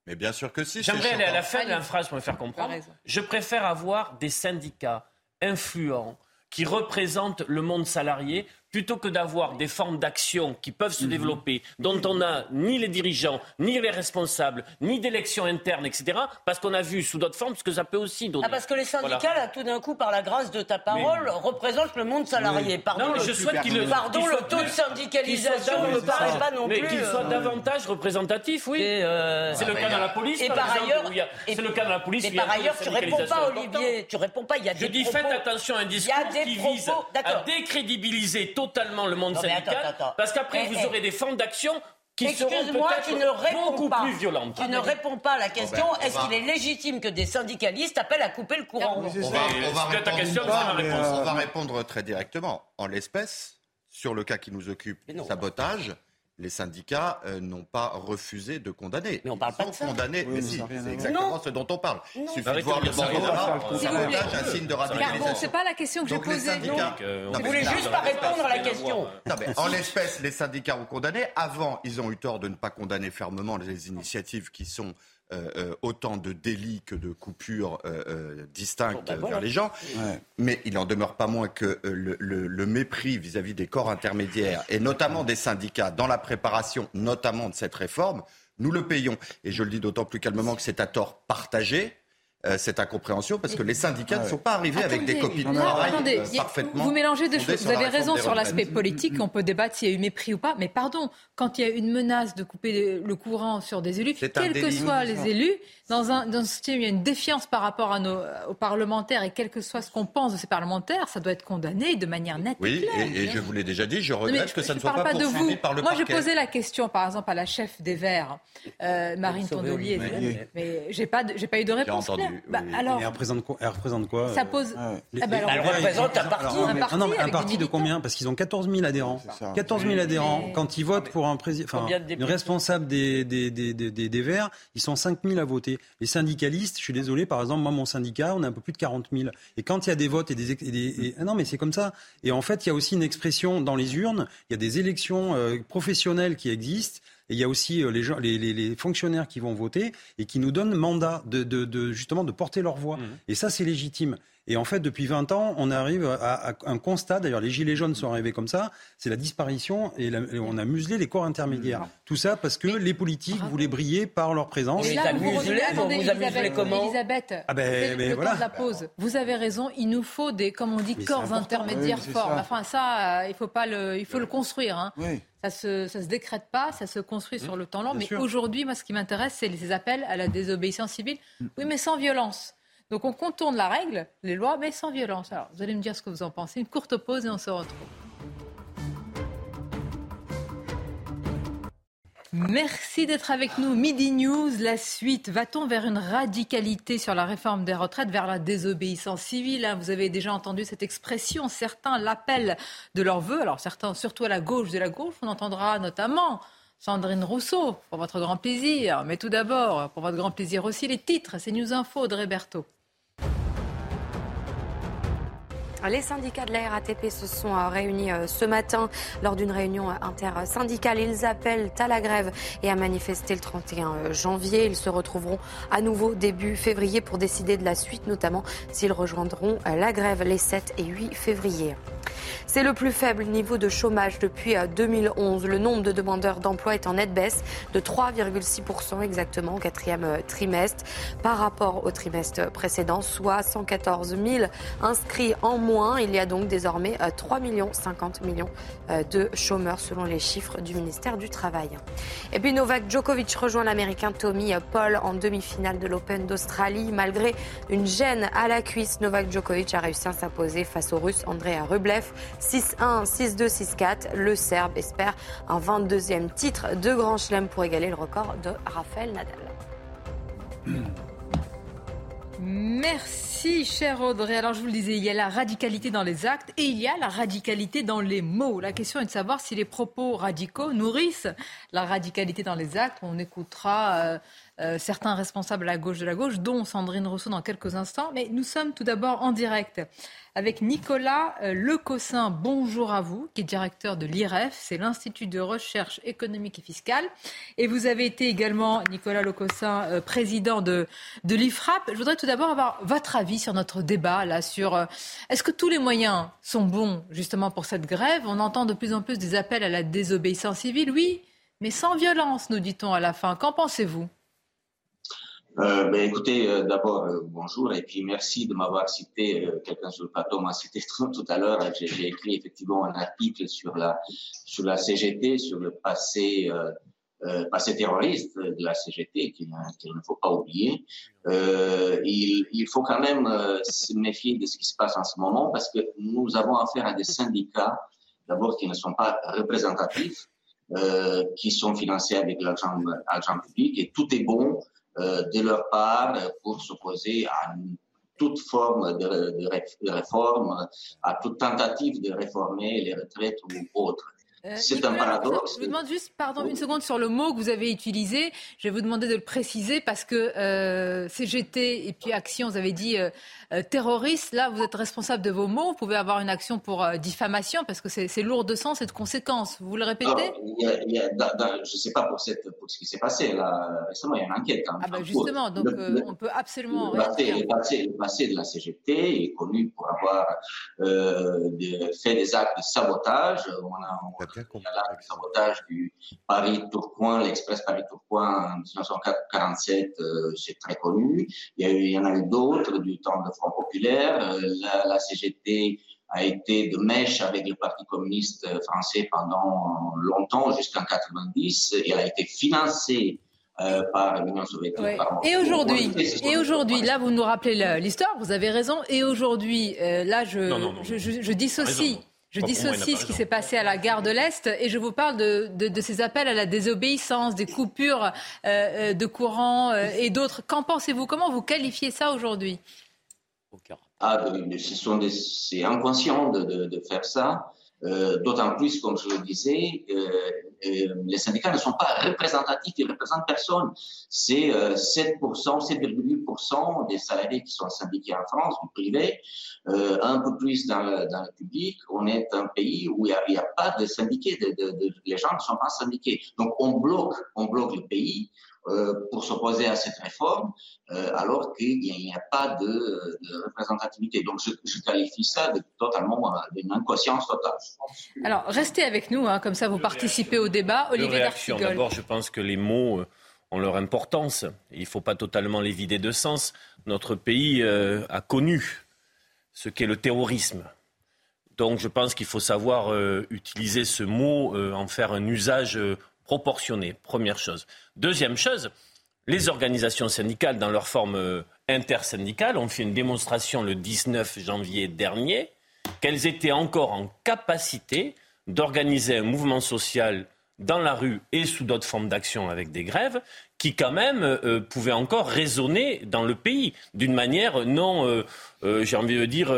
Mais bien sûr que si. c'est J'aimerais aller à la fin de la phrase pour me faire comprendre. Je préfère avoir des syndicats influents qui représentent le monde salarié plutôt que d'avoir des formes d'action qui peuvent Mhm. se développer, dont on n'a ni les dirigeants, ni les responsables, ni d'élections internes, etc. Parce qu'on a vu sous d'autres formes ce que ça peut aussi donner. Ah, parce que les syndicats, Voilà. là, tout d'un coup, par la grâce de ta parole, représentent le monde salarié. Pardon, Non, mais le, je souhaite le- pardon, le taux de syndicalisation ne me paraît pas non mais plus. qu'il soit euh, davantage représentatif, oui. euh, c'est le cas mais dans la il y a- police, et par, par exemple, ailleurs- a- et- c'est le cas dans la police. Mais où il y a par ailleurs, tu réponds pas. Olivier. Tu réponds pas. Il y a Je des dis propos- faites attention à un discours qui vise à décrédibiliser totalement le monde Non, syndical, attends, attends. parce qu'après Eh, vous eh. aurez des formes d'action qui seront peut-être beaucoup pas. plus violentes. Tu ne réponds pas à la question. ben, on Est-ce qu'il est légitime que des syndicalistes appellent à couper le courant? On va, on va C'est ta répondre, question, c'est ma réponse. on va répondre très directement. En l'espèce, sur le cas qui nous occupe, sabotage, les syndicats euh, n'ont pas refusé de condamner. Mais on parle pas de ça. Condamné, mais si, c'est exactement Non. ce dont on parle. Il suffit de voir le bandeau sabotage, un signe de radicalisation. bon, c'est pas la question que j'ai posée. syndicats- euh, Vous voulez juste pas va répondre à la question. voir. Non, mais en l'espèce, les syndicats ont condamné. Avant, ils ont eu tort de ne pas condamner fermement les initiatives qui sont euh, euh, autant de délits que de coupures euh, distinctes ben voilà. vers les gens. Mais il n'en demeure pas moins que le, le- le mépris vis-à-vis des corps intermédiaires, et notamment des syndicats, dans la préparation notamment de cette réforme, nous le payons. Et je le dis d'autant plus calmement que c'est à tort partagé. Euh, cette incompréhension parce que les syndicats ne sont pas arrivés avec des copies de travail attendez, euh, parfaitement Vous mélangez deux choses. Vous avez raison sur l'aspect politique. On peut débattre s'il y a eu mépris ou pas. Mais pardon, quand il y a une menace de couper le courant sur des élus, quels que soient les élus, dans un, dans système où il y a une défiance par rapport à nos, aux parlementaires et quel que soit ce qu'on pense de ces parlementaires, ça doit être condamné de manière nette et Oui, claire. et, et je vous l'ai déjà dit, je regrette que je ça ne ne soit parle pas, pas de poursuivi vous. par le Moi, parquet. j'ai posé la question, par exemple, à la chef des Verts, euh, Marine Tondelier, mais j'ai pas, j'ai pas eu de réponse claire. Bah, alors, elle représente quoi, elle représente quoi Ça euh, pose- les- Ah bah alors- les- Elle les- représente un parti. alors, Un mais- parti non, mais avec un parti de combien Parce qu'ils ont 14 000 adhérents. 14 000 adhérents. Mais- Quand ils votent pour un président, une responsable des, des, des, des, des- des Verts, ils sont 5 000 à voter. Les syndicalistes, je suis désolé, par exemple, moi, mon syndicat, on a un peu plus de 40 000. Et quand il y a des votes et des... et des- et- ah non, mais c'est comme ça. Et en fait, il y a aussi une expression dans les urnes. Il y a des élections euh, professionnelles qui existent. Et il y a aussi euh, les, gens, les, les, les fonctionnaires qui vont voter et qui nous donnent mandat de, de, de justement de porter leur voix. Et ça, c'est légitime. Et en fait, depuis 20 ans, on arrive à, à un constat, d'ailleurs les Gilets jaunes sont arrivés comme ça, c'est la disparition et, la- et on a muselé les corps intermédiaires. Tout ça parce que les politiques voulaient briller par leur présence. Et là, vous vous revenez- attendez, Elisabeth, Elisabeth, Ah ben, c'est mais le voilà. temps de la pause. Vous avez raison, il nous faut des, comme on dit, Mais corps intermédiaires Oui, forts. ça. Enfin, ça, euh, il faut pas le, il faut le construire. Hein. Oui. Ça se, ça se décrète pas, ça se construit sur le temps long. Mais aujourd'hui, moi, ce qui m'intéresse, c'est ces appels à la désobéissance civile. Oui, mais sans violence. Donc, on contourne la règle, les lois, mais sans violence. Alors, vous allez me dire ce que vous en pensez. Une courte pause et on se retrouve. Merci d'être avec nous. Midi News, la suite. Va-t-on vers une radicalité sur la réforme des retraites, vers la désobéissance civile hein? Vous avez déjà entendu cette expression. Certains l'appellent de leur vœu. Alors certains, surtout à la gauche de la gauche, on entendra notamment Sandrine Rousseau, pour votre grand plaisir. Mais tout d'abord, pour votre grand plaisir aussi, les titres. C'est News Info de Berthaud. Les syndicats de la RATP se sont euh, réunis euh, ce matin lors d'une réunion intersyndicale. Ils appellent à la grève et à manifester le 31 janvier. Ils se retrouveront à nouveau début février pour décider de la suite, notamment s'ils rejoindront la grève les 7 et 8 février. C'est le plus faible niveau de chômage depuis 2011. Le nombre de demandeurs d'emploi est en nette baisse de 3,6% exactement au quatrième trimestre par rapport au trimestre précédent, soit 114 000 inscrits en moins. Il y a donc désormais 3 millions 50 millions euh, de chômeurs selon les chiffres du ministère du Travail. Et puis Novak Djokovic rejoint l'Américain Tommy Paul en demi-finale de l'Open d'Australie. Malgré une gêne à la cuisse, Novak Djokovic a réussi à s'imposer face au Russe Andrei Rublev 6-1, 6-2, 6-4. Le Serbe espère un 22e titre de Grand Chelem pour égaler le record de Rafael Nadal. Merci, cher Audrey. Alors, je vous le disais, il y a la radicalité dans les actes et il y a la radicalité dans les mots. La question est de savoir si les propos radicaux nourrissent la radicalité dans les actes. On écoutera euh, euh, certains responsables à gauche de la gauche, dont Sandrine Rousseau dans quelques instants. Mais nous sommes tout d'abord en direct avec Nicolas euh, Lecossin. Bonjour à vous, qui est directeur de l'IREF, c'est l'Institut de recherche économique et fiscale. Et vous avez été également, Nicolas Lecossin, euh, président de, de l'IFRAP. Je voudrais tout d'abord avoir votre avis sur notre débat, là, sur est-ce que tous les moyens sont bons, justement, pour cette grève? On entend de plus en plus des appels à la désobéissance civile, oui, mais sans violence, nous dit-on à la fin. Qu'en pensez-vous? Euh, ben, écoutez, euh, d'abord, euh, bonjour, et puis merci de m'avoir cité, euh, quelqu'un sur le plateau m'a cité tout à l'heure, j'ai écrit effectivement un article sur la, sur la CGT, sur le passé, passé terroriste de la CGT, qu'il ne faut pas oublier. Il, il, faut quand même se méfier de ce qui se passe en ce moment, parce que nous avons affaire à des syndicats, d'abord, qui ne sont pas représentatifs, qui sont financés avec l'argent public, et tout est bon euh, de leur part pour s'opposer à toute forme de, de, réforme, à toute tentative de réformer les retraites ou autres. Euh, c'est un paradoxe. Je vous demande juste, pardon, une seconde sur le mot que vous avez utilisé. Je vais vous demander de le préciser parce que euh, CGT et puis Action, vous avez dit euh, terroriste. Là, vous êtes responsable de vos mots. Vous pouvez avoir une action pour euh, diffamation parce que c'est lourd de sens et de conséquences. Vous le répétez? Je ne sais pas pour, cette, pour, ce qui s'est passé là récemment. Il y a une enquête. Hein, ah bah justement, donc on peut absolument. Le passé, le, passé, le passé, de la CGT est connu pour avoir fait des actes de sabotage. On a, on il y a là le sabotage du Paris-Tourcoing, l'Express Paris-Tourcoing en 1947, euh, c'est très connu. Il y, a eu, il y en a eu d'autres du temps de Front Populaire. Euh, la, la, CGT a été de mèche avec le Parti communiste français pendant longtemps, jusqu'en 90. Et elle a été financée euh, par l'Union soviétique. Ouais. Et aujourd'hui, et aujourd'hui, là, vous nous rappelez l'histoire. Vous avez raison. Et aujourd'hui, euh, là, je, non, non, non. je, je, je dissocie. Je dissocie ce qui s'est passé à la gare de l'Est et je vous parle de, de, de, ces appels à la désobéissance, des coupures euh, euh de courant euh, et d'autres. Qu'en pensez-vous? Comment vous qualifiez ça aujourd'hui? Ah, C'est inconscient de, de, faire ça. Euh, D'autant plus, comme je le disais, euh, euh, les syndicats ne sont pas représentatifs, ils représentent personne. C'est 7%, 7,8% des salariés qui sont syndiqués en France, du privé, euh, un peu plus dans le, dans le, public. On est un pays où il n'y a, pas de syndiqués, de, les gens ne sont pas syndiqués. Donc on bloque, on bloque le pays. Euh, pour s'opposer à cette réforme, euh, alors qu'il n'y a, a, pas de, de représentativité. Donc je, je, qualifie ça de totalement euh, d'une inconscience totale. Alors restez avec nous, hein, comme ça vous participez au débat. Olivier D'abord, je pense que les mots ont leur importance. Il ne faut pas totalement les vider de sens. Notre pays euh, a connu ce qu'est le terrorisme. Donc je pense qu'il faut savoir euh, utiliser ce mot, euh, en faire un usage euh, proportionné, première chose. Deuxième chose, les organisations syndicales, dans leur forme euh, intersyndicale, ont fait une démonstration le 19 janvier dernier qu'elles étaient encore en capacité d'organiser un mouvement social dans la rue et sous d'autres formes d'action avec des grèves qui quand même euh, pouvaient encore résonner dans le pays d'une manière non euh, j'ai envie de dire,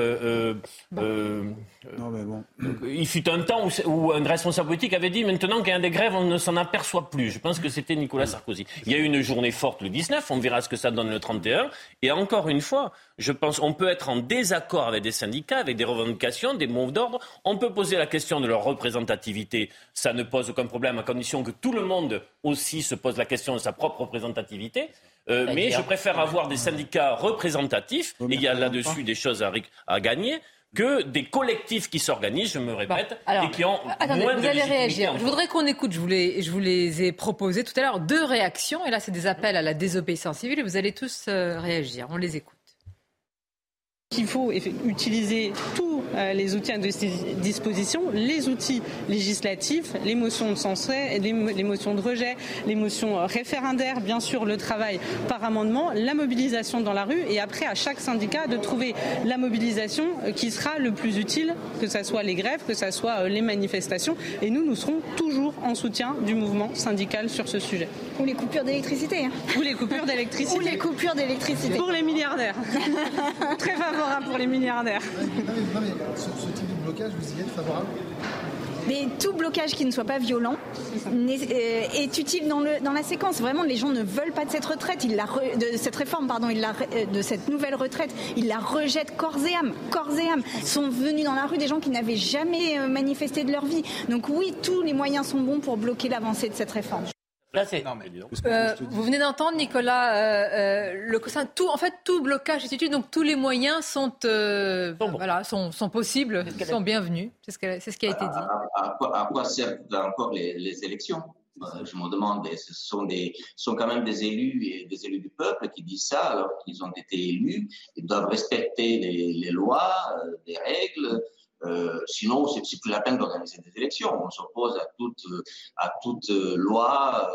il fut un temps où, un responsable politique avait dit maintenant qu'il y a des grèves, on ne s'en aperçoit plus. Je pense que c'était Nicolas Sarkozy. Il y a eu une journée forte le 19, on verra ce que ça donne le 31. Et encore une fois, je pense qu'on peut être en désaccord avec des syndicats, avec des revendications, des mots d'ordre. On peut poser la question de leur représentativité. Ça ne pose aucun problème à condition que tout le monde aussi se pose la question de sa propre représentativité. Euh, mais je préfère avoir des syndicats représentatifs, et il y a là-dessus des choses à gagner, que des collectifs qui s'organisent, je me répète, et qui ont attendez, moins vous de allez réagir. Je voudrais qu'on écoute, je vous, les, je vous les ai proposés tout à l'heure, deux réactions, et là c'est des appels à la désobéissance civile, et vous allez tous euh, réagir. On les écoute. Il faut utiliser tous euh, les outils à disposition, les outils législatifs, les motions de censure, les, motions de rejet, les motions euh, référendaires, bien sûr le travail par amendement, la mobilisation dans la rue et après à chaque syndicat de trouver la mobilisation euh, qui sera le plus utile, que ce soit les grèves, que ce soit les manifestations. Et nous, nous serons toujours en soutien du mouvement syndical sur ce sujet. Ou les coupures d'électricité. Hein. Ou les coupures d'électricité. Ou les coupures d'électricité. Pour les milliardaires. Très favorable pour les milliardaires. ce, type de blocage, vous y êtes favorable? Mais tout blocage qui ne soit pas violent euh, est, utile dans, le, dans, la séquence. Vraiment, les gens ne veulent pas de cette retraite, ils la de cette réforme, pardon, ils la, euh, de cette nouvelle retraite. Ils la rejettent corps et âme. Corps et âme. Sont venus dans la rue des gens qui n'avaient jamais euh, manifesté de leur vie. Donc oui, tous les moyens sont bons pour bloquer l'avancée de cette réforme. Euh, vous venez d'entendre, Nicolas, euh, euh, le, tout, en fait, tout blocage est utile, donc tous les moyens sont, voilà, sont, sont possibles, sont bienvenus. C'est ce, ce, qui a été dit. À, quoi, servent encore les, élections? Je me demande, ce sont, des, sont quand même des élus et des élus du peuple qui disent ça alors qu'ils ont été élus. Ils doivent respecter les, lois, les règles. Sinon, c'est plus la peine d'organiser des élections. On s'oppose à toute, à toute loi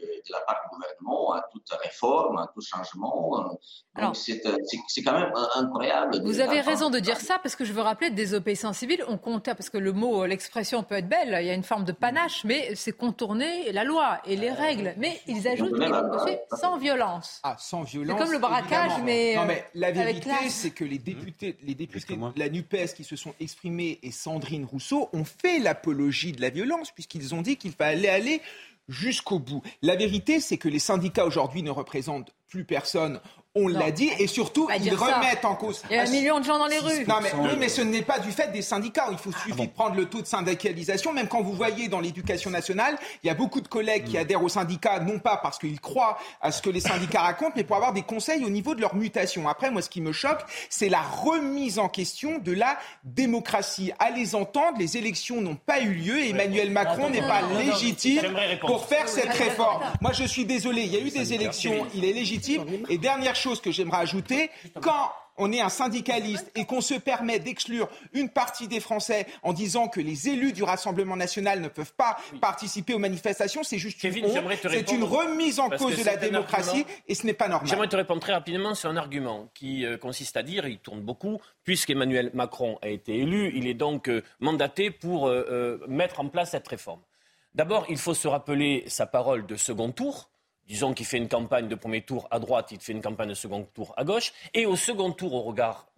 de la part du gouvernement à toute réforme, à tout changement. Donc c'est quand même incroyable. Vous avez raison de dire ça parce que je veux rappeler des obéissances civiles, on compte parce que le mot, l'expression peut être belle, il y a une forme de panache, mais c'est contourner la loi et les règles. Mais ils ajoutent qu'ils ont sans violence. Ah, sans violence. C'est comme le braquage, mais. Non, mais la vérité, c'est que les députés, les députés de la NUPES qui se sont exprimés et Sandrine Rousseau ont fait l'apologie de la violence puisqu'ils ont dit qu'il fallait aller jusqu'au bout. La vérité, c'est que les syndicats aujourd'hui ne représentent plus personne on l'a dit, et surtout, ils remettent en cause. Il y a un million de gens dans les rues. Non, mais, oui, mais ce n'est pas du fait des syndicats. Il faut ah suffit de prendre le taux de syndicalisation. Même quand vous voyez dans l'éducation nationale, il y a beaucoup de collègues qui mm. adhèrent aux syndicats, non pas parce qu'ils croient à ce que les syndicats racontent, mais pour avoir des conseils au niveau de leur mutation. Après, moi, ce qui me choque, c'est la remise en question de la démocratie. À les entendre, les élections n'ont pas eu lieu et Emmanuel Macron n'est pas légitime pour faire cette réforme. Moi, je suis désolé. Il y a eu des élections. Il est légitime. Et dernière chose que j'aimerais ajouter, quand on est un syndicaliste et qu'on se permet d'exclure une partie des Français en disant que les élus du Rassemblement national ne peuvent pas participer aux manifestations, c'est juste une c'est une remise en cause de la démocratie et ce n'est pas normal. J'aimerais te répondre très rapidement sur un argument qui euh, consiste à dire, il tourne beaucoup, puisqu'Emmanuel Macron a été élu, il est donc euh, mandaté pour euh, mettre en place cette réforme. D'abord, il faut se rappeler sa parole de second tour disons qu'il fait une campagne de premier tour à droite, il fait une campagne de second tour à gauche, et au second tour, au regard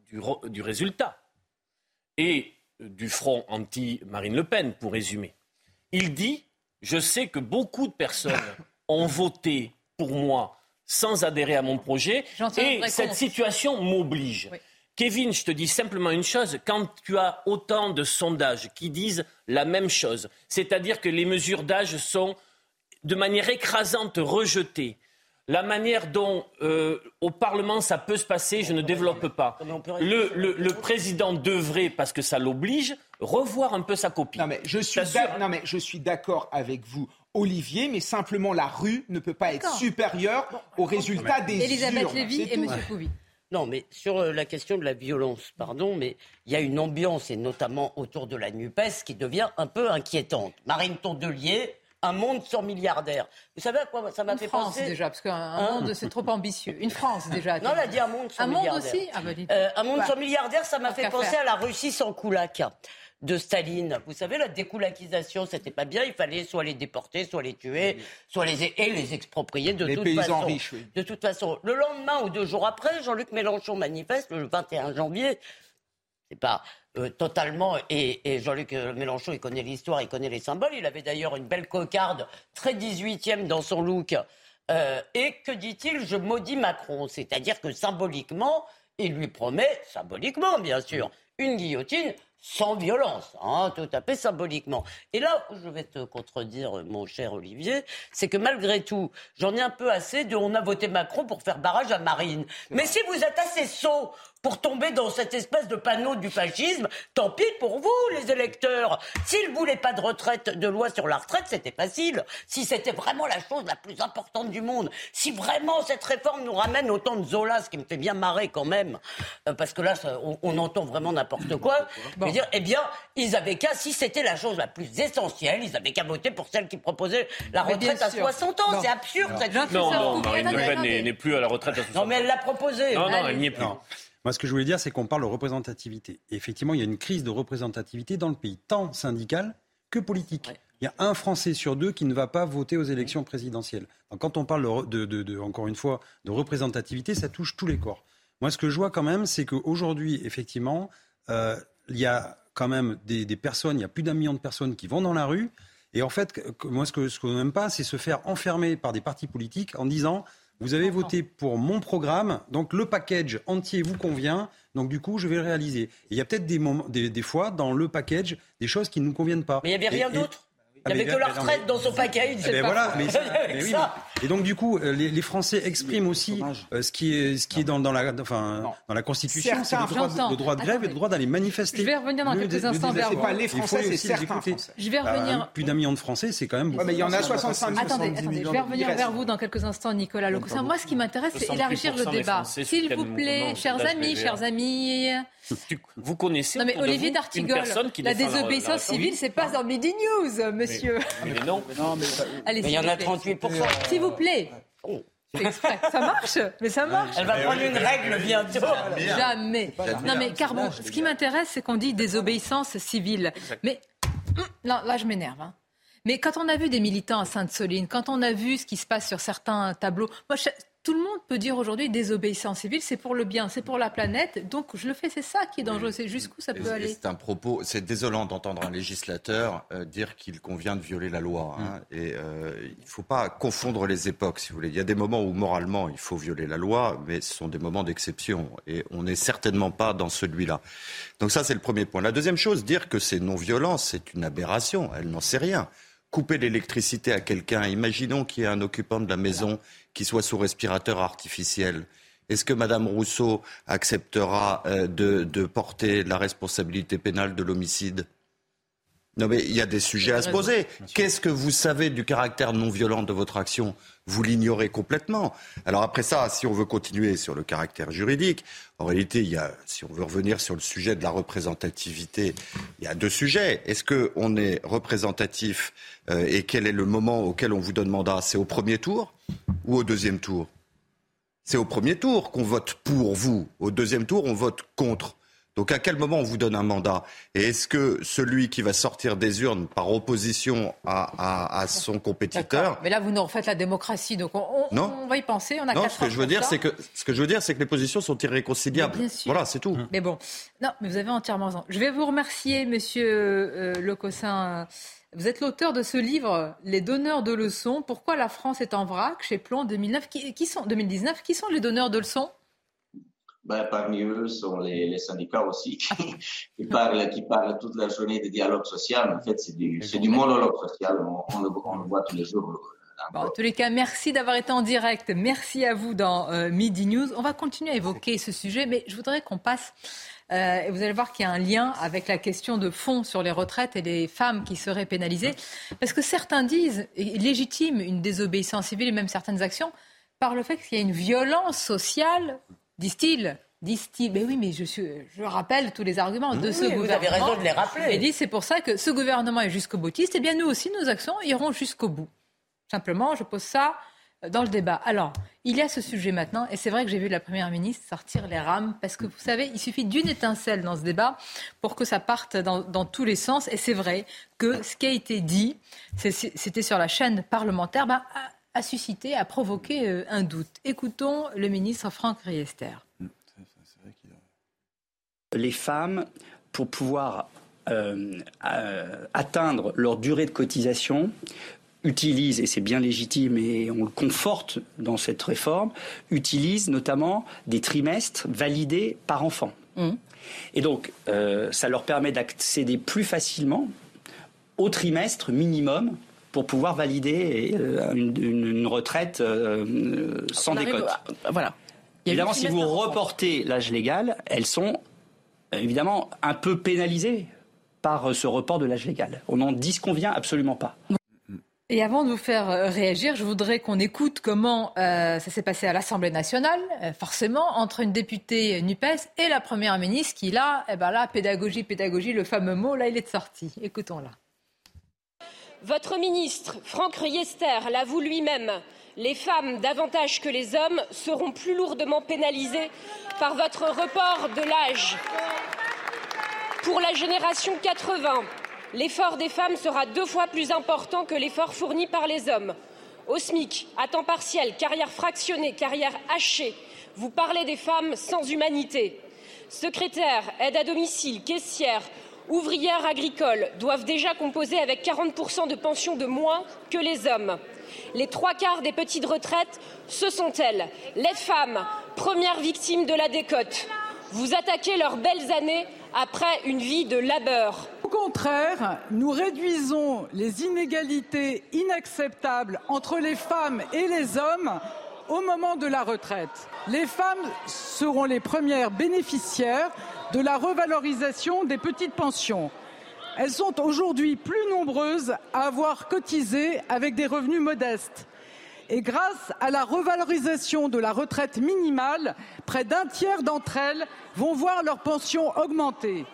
du, résultat et du front anti-Marine Le Pen, pour résumer, il dit Je sais que beaucoup de personnes ont voté pour moi sans adhérer à mon projet, et cette situation m'oblige. Kevin, je te dis simplement une chose, quand tu as autant de sondages qui disent la même chose, c'est-à-dire que les mesures d'âge sont de manière écrasante rejeté. La manière dont euh, au Parlement ça peut se passer, je ne développe pas. Le, président devrait, parce que ça l'oblige, revoir un peu sa copie. Non mais je suis d'accord avec vous. Olivier, mais simplement la rue ne peut pas être supérieure aux résultats des Elisabeth Lévy et M. Couvi. Non, mais sur euh, la question de la violence, pardon, mais il y a une ambiance, et notamment autour de la NUPES, qui devient un peu inquiétante. Marine Tondelier, un monde sans milliardaires. Vous savez à quoi ça m'a fait France, penser déjà, parce qu'un hein monde, c'est trop ambitieux. Une France, déjà. Non, elle a dit un monde sans un milliardaires. Monde aussi ah, bah, euh, Un monde sans milliardaires, ça m'a fait penser à la Russie sans Koulaka. de Staline. Vous savez, la découlakisation, c'était pas bien. Il fallait soit les déporter, soit les tuer, soit les et les exproprier de Les toute paysans façon. riches, oui. De toute façon, le lendemain ou deux jours après, Jean-Luc Mélenchon manifeste le 21 janvier. C'est pas euh, totalement. Et, et Jean-Luc Mélenchon, il connaît l'histoire, il connaît les symboles. Il avait d'ailleurs une belle cocarde, très 18e dans son look. Euh, et que dit-il Je maudis Macron. C'est-à-dire que symboliquement, il lui promet, symboliquement bien sûr, une guillotine sans violence, hein, tout à fait symboliquement. Et là où je vais te contredire, mon cher Olivier, c'est que malgré tout, j'en ai un peu assez de on a voté Macron pour faire barrage à Marine. Mais si vous êtes assez sot pour tomber dans cette espèce de panneau du fascisme, tant pis pour vous, les électeurs. S'ils ne voulaient pas de retraite, de loi sur la retraite, c'était facile. Si c'était vraiment la chose la plus importante du monde, si vraiment cette réforme nous ramène autant de Zola, ce qui me fait bien marrer quand même, euh, parce que là, ça- on, on entend vraiment n'importe quoi, je veux dire, eh bien, ils avaient qu'à, si c'était la chose la plus essentielle, ils avaient qu'à voter pour celle qui proposait la retraite à sûr. 60 ans. Non. C'est absurde, cette Non, histoire. non, Marine Le Pen n'est plus à la retraite à 60 Non, mais elle l'a proposé. Non, non, elle n'y est plus. Non. Moi, ce que je voulais dire, c'est qu'on parle de représentativité. Et effectivement, il y a une crise de représentativité dans le pays, tant syndicale que politique. Il y a un Français sur deux qui ne va pas voter aux élections présidentielles. Donc, quand on parle, de, re- de- de- de- encore une fois, de représentativité, ça touche tous les corps. Moi, ce que je vois quand même, c'est qu'aujourd'hui, effectivement, euh, il y a quand même des, des personnes, il y a plus d'un million de personnes qui vont dans la rue. Et en fait, moi, ce que, ce que je n'aime pas, c'est se faire enfermer par des partis politiques en disant vous avez voté pour mon programme, donc le package entier vous convient, donc du coup, je vais le réaliser. Et il y a peut-être des, moments, des, des fois dans le package des choses qui ne nous conviennent pas. Mais il n'y avait rien d'autre? Il n'y mais avait que la mais retraite mais- dans son package. eh ben voilà, mais, y mais oui, mais- Et donc du coup, euh, les, les Français expriment aussi euh, ce qui est, ce qui est dans, dans la, enfin, dans la Constitution, c'est le droit, de- J'entends. le droit de grève et le droit d'aller manifester. Je vais revenir dans Le- quelques le- instants vers pas les Français, c'est certains. Français. Je vais Bah, revenir- plus d'un million de Français, c'est quand même beaucoup. Ouais, mais il y en a 65 Attendez, 70 attendez, je vais revenir vers vous dans quelques instants, Nicolas Locossin. Moi, ce qui m'intéresse, c'est 68% élargir le débat. S'il vous plaît, chers amis, chers amis. Vous connaissez Non, mais Olivier d'Artigol, la désobéissance civile, c'est pas dans Midi News, monsieur. Mais non. Allez, Mais il y en a plaît. 38%. S'il vous plaît. Exprès. Ça marche Mais ça marche. Elle va prendre une règle bientôt. Jamais. Non mais Carbon, ce qui m'intéresse, c'est qu'on dit désobéissance civile. Mais hum, là, là, je m'énerve. hein. Mais quand on a vu des militants à Sainte-Soline, quand on a vu ce qui se passe sur certains tableaux, moi, je- tout le monde peut dire aujourd'hui désobéissance civile, c'est pour le bien, c'est pour la planète. Donc je le fais, c'est ça qui est dangereux, c'est jusqu'où ça peut Et aller. C'est un propos, c'est désolant d'entendre un législateur euh, dire qu'il convient de violer la loi. hein. Et euh, il ne faut pas confondre les époques, si vous voulez. Il y a des moments où moralement il faut violer la loi, mais ce sont des moments d'exception. Et on n'est certainement pas dans celui-là. Donc ça, c'est le premier point. La deuxième chose, dire que c'est non-violent, c'est une aberration. Elle n'en sait rien. Couper l'électricité à quelqu'un, imaginons qu'il y ait un occupant de la maison qui soit sous respirateur artificiel. Est-ce que Madame Rousseau acceptera euh, de, de porter la responsabilité pénale de l'homicide? Non, mais il y a des sujets à se poser. Qu'est-ce que vous savez du caractère non violent de votre action? Vous l'ignorez complètement. Alors après ça, si on veut continuer sur le caractère juridique, en réalité, il y a, si on veut revenir sur le sujet de la représentativité, il y a deux sujets. Est-ce qu'on est représentatif euh, et quel est le moment auquel on vous donne mandat C'est au premier tour? Ou au deuxième tour c'est au premier tour qu'on vote pour vous. Au deuxième tour, on vote contre. Donc à quel moment on vous donne un mandat? Et est-ce que celui qui va sortir des urnes par opposition à, à- à son compétiteur Mais là, vous nous refaites la démocratie, donc on, on- Non. on va y penser. On a Non, ce que je veux dire, c'est que ce que je veux dire, c'est que les positions sont irréconciliables. Mais bien sûr. Voilà, c'est tout. Mais bon, non, mais vous avez entièrement raison. Je vais vous remercier, monsieur euh, Lecossin. Vous êtes l'auteur de ce livre, Les donneurs de leçons. Pourquoi la France est en vrac chez Plomb 2009 qui, qui sont, 2019 Qui sont les donneurs de leçons? Ben, parmi eux sont les, les syndicats aussi qui, qui parlent, qui parlent toute la journée de dialogue social. En fait, c'est du, monologue social. On, on le, on le voit tous les jours. Bon, en tous les cas, merci d'avoir été en direct. Merci à vous dans euh, Midi News. On va continuer à évoquer ce sujet, mais je voudrais qu'on passe. euh, et vous allez voir qu'il y a un lien avec la question de fond sur les retraites et les femmes qui seraient pénalisées. Parce que certains disent, et légitiment une désobéissance civile et même certaines actions, par le fait qu'il y a une violence sociale, disent-ils. Disent-ils, mais oui, mais je, suis, je rappelle tous les arguments de Oui, ce vous gouvernement. avez raison de les rappeler. Et dit, c'est pour ça que ce gouvernement est jusqu'au boutiste. Et bien, nous aussi, nos actions iront jusqu'au bout. Simplement, je pose ça dans le débat. Alors, Il y a ce sujet maintenant, et c'est vrai que j'ai vu la Première ministre sortir les rames, parce que vous savez, il suffit d'une étincelle dans ce débat pour que ça parte dans, tous les sens. Et c'est vrai que ce qui a été dit, c'était sur la chaîne parlementaire, bah, a, suscité, a provoqué euh, un doute. Écoutons le ministre Franck Riester. Les femmes, pour pouvoir euh, euh, atteindre leur durée de cotisation, utilise, et c'est bien légitime et on le conforte dans cette réforme, utilise notamment des trimestres validés par enfant. Mmh. Et donc, euh, ça leur permet d'accéder plus facilement au trimestre minimum pour pouvoir valider euh, une, retraite euh, sans décote. voilà. Évidemment, si vous reportez l'âge légal, elles sont évidemment un peu pénalisées par ce report de l'âge légal. On n'en disconvient absolument pas. Et avant de vous faire euh, réagir, je voudrais qu'on écoute comment euh, ça s'est passé à l'Assemblée nationale, euh, forcément, entre une députée NUPES et la Première ministre qui, là, eh ben là, pédagogie, pédagogie, le fameux mot, là, il est sorti. Écoutons-la. Votre ministre, Franck Riester, l'avoue lui-même. Les femmes, davantage que les hommes, seront plus lourdement pénalisées par votre report de l'âge. Pour la génération 80, l'effort des femmes sera deux fois plus important que l'effort fourni par les hommes. Au SMIC, à temps partiel, carrière fractionnée, carrière hachée, vous parlez des femmes sans humanité. Secrétaires, aides à domicile, caissières, ouvrières agricoles doivent déjà composer avec 40% de pension de moins que les hommes. Les trois quarts des petites retraites, ce sont elles, les femmes, premières victimes de la décote. Vous attaquez leurs belles années après une vie de labeur. Au contraire, nous réduisons les inégalités inacceptables entre les femmes et les hommes au moment de la retraite. Les femmes seront les premières bénéficiaires de la revalorisation des petites pensions. Elles sont aujourd'hui plus nombreuses à avoir cotisé avec des revenus modestes. Et grâce à la revalorisation de la retraite minimale, près d'un tiers d'entre elles vont voir leur pension augmenter.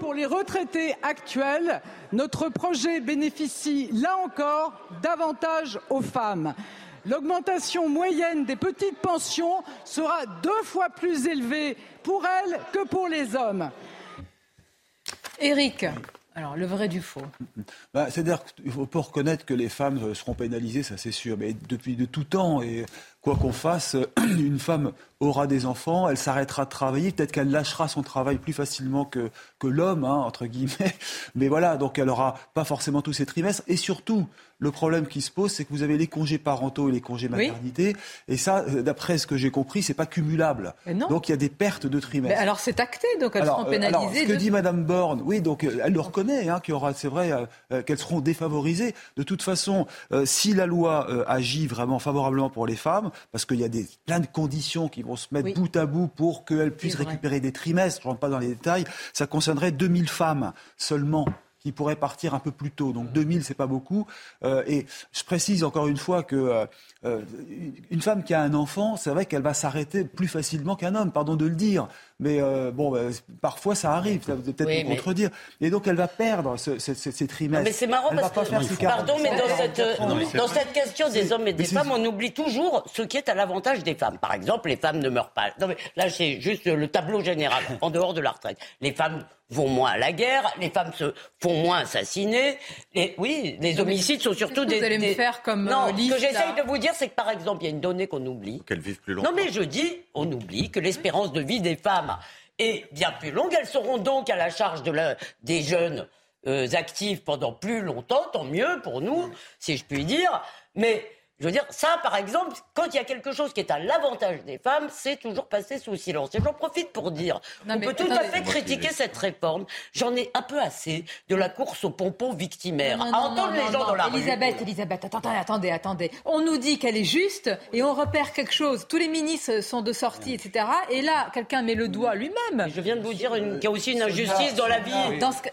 Pour les retraités actuels, notre projet bénéficie là encore davantage aux femmes. L'augmentation moyenne des petites pensions sera deux fois plus élevée pour elles que pour les hommes. Éric, alors, le vrai du faux. Bah, C'est-à-dire qu'il faut pas reconnaître que les femmes seront pénalisées, ça c'est sûr. Mais depuis de tout temps, et quoi qu'on fasse, une femme aura des enfants, elle s'arrêtera de travailler, peut-être qu'elle lâchera son travail plus facilement que, que l'homme, hein, entre guillemets. Mais voilà, donc elle n'aura pas forcément tous ses trimestres. Et surtout, le problème qui se pose, c'est que vous avez les congés parentaux et les congés maternité. Et ça, euh, d'après ce que j'ai compris, c'est pas cumulable. Donc il y a des pertes de trimestres. Mais alors c'est acté, donc elles seront pénalisées. Alors, ce que dit Madame Borne, oui, donc euh, elle le reconnaît, hein, qu'il y aura, c'est vrai, euh, qu'elles seront défavorisées. De toute façon, si la loi agit vraiment favorablement pour les femmes, parce qu'il y a des, plein de conditions qui vont se mettre bout à bout pour qu'elles puissent récupérer des trimestres. Je ne rentre pas dans les détails. Ça concernerait 2000 femmes seulement qui pourraient partir un peu plus tôt. Donc 2000, c'est pas beaucoup. Euh, et je précise encore une fois que euh, une femme qui a un enfant, c'est vrai qu'elle va s'arrêter plus facilement qu'un homme, pardon de le dire. Mais bon, bah, parfois ça arrive, ça peut peut-être me contredire. Et donc elle va perdre ces trimestres. mais c'est marrant parce que, pardon, mais dans cette, dans cette question des hommes et des femmes, on oublie toujours ce qui est à l'avantage des femmes. Par exemple, les femmes ne meurent pas. Non, mais là, c'est juste le tableau général, en dehors de la retraite. Les femmes vont moins à la guerre, les femmes se font moins assassiner. Et, oui, les homicides sont surtout des. Vous allez me faire comme non, ce que j'essaye de vous dire, c'est que par exemple, il y a une donnée qu'on oublie. Qu'elles vivent plus longtemps. Non, mais je dis, on oublie que l'espérance de vie des femmes est bien plus longue. Elles seront donc à la charge des jeunes euh, actifs pendant plus longtemps, tant mieux pour nous, si je puis dire. Mais je veux dire, ça, par exemple, quand il y a quelque chose qui est à l'avantage des femmes, c'est toujours passé sous silence. Et j'en profite pour dire, on peut tout à fait critiquer cette réforme. J'en ai un peu assez de la course aux pompons victimaires. à entendre les gens dans la Elisabeth, rue. Elisabeth, attendez, attendez, attendez. On nous dit qu'elle est juste et on repère quelque chose. Tous les ministres sont de sortie, etc. Et là, quelqu'un met le doigt lui-même. Je viens de vous dire qu'il y a aussi une injustice dans la vie.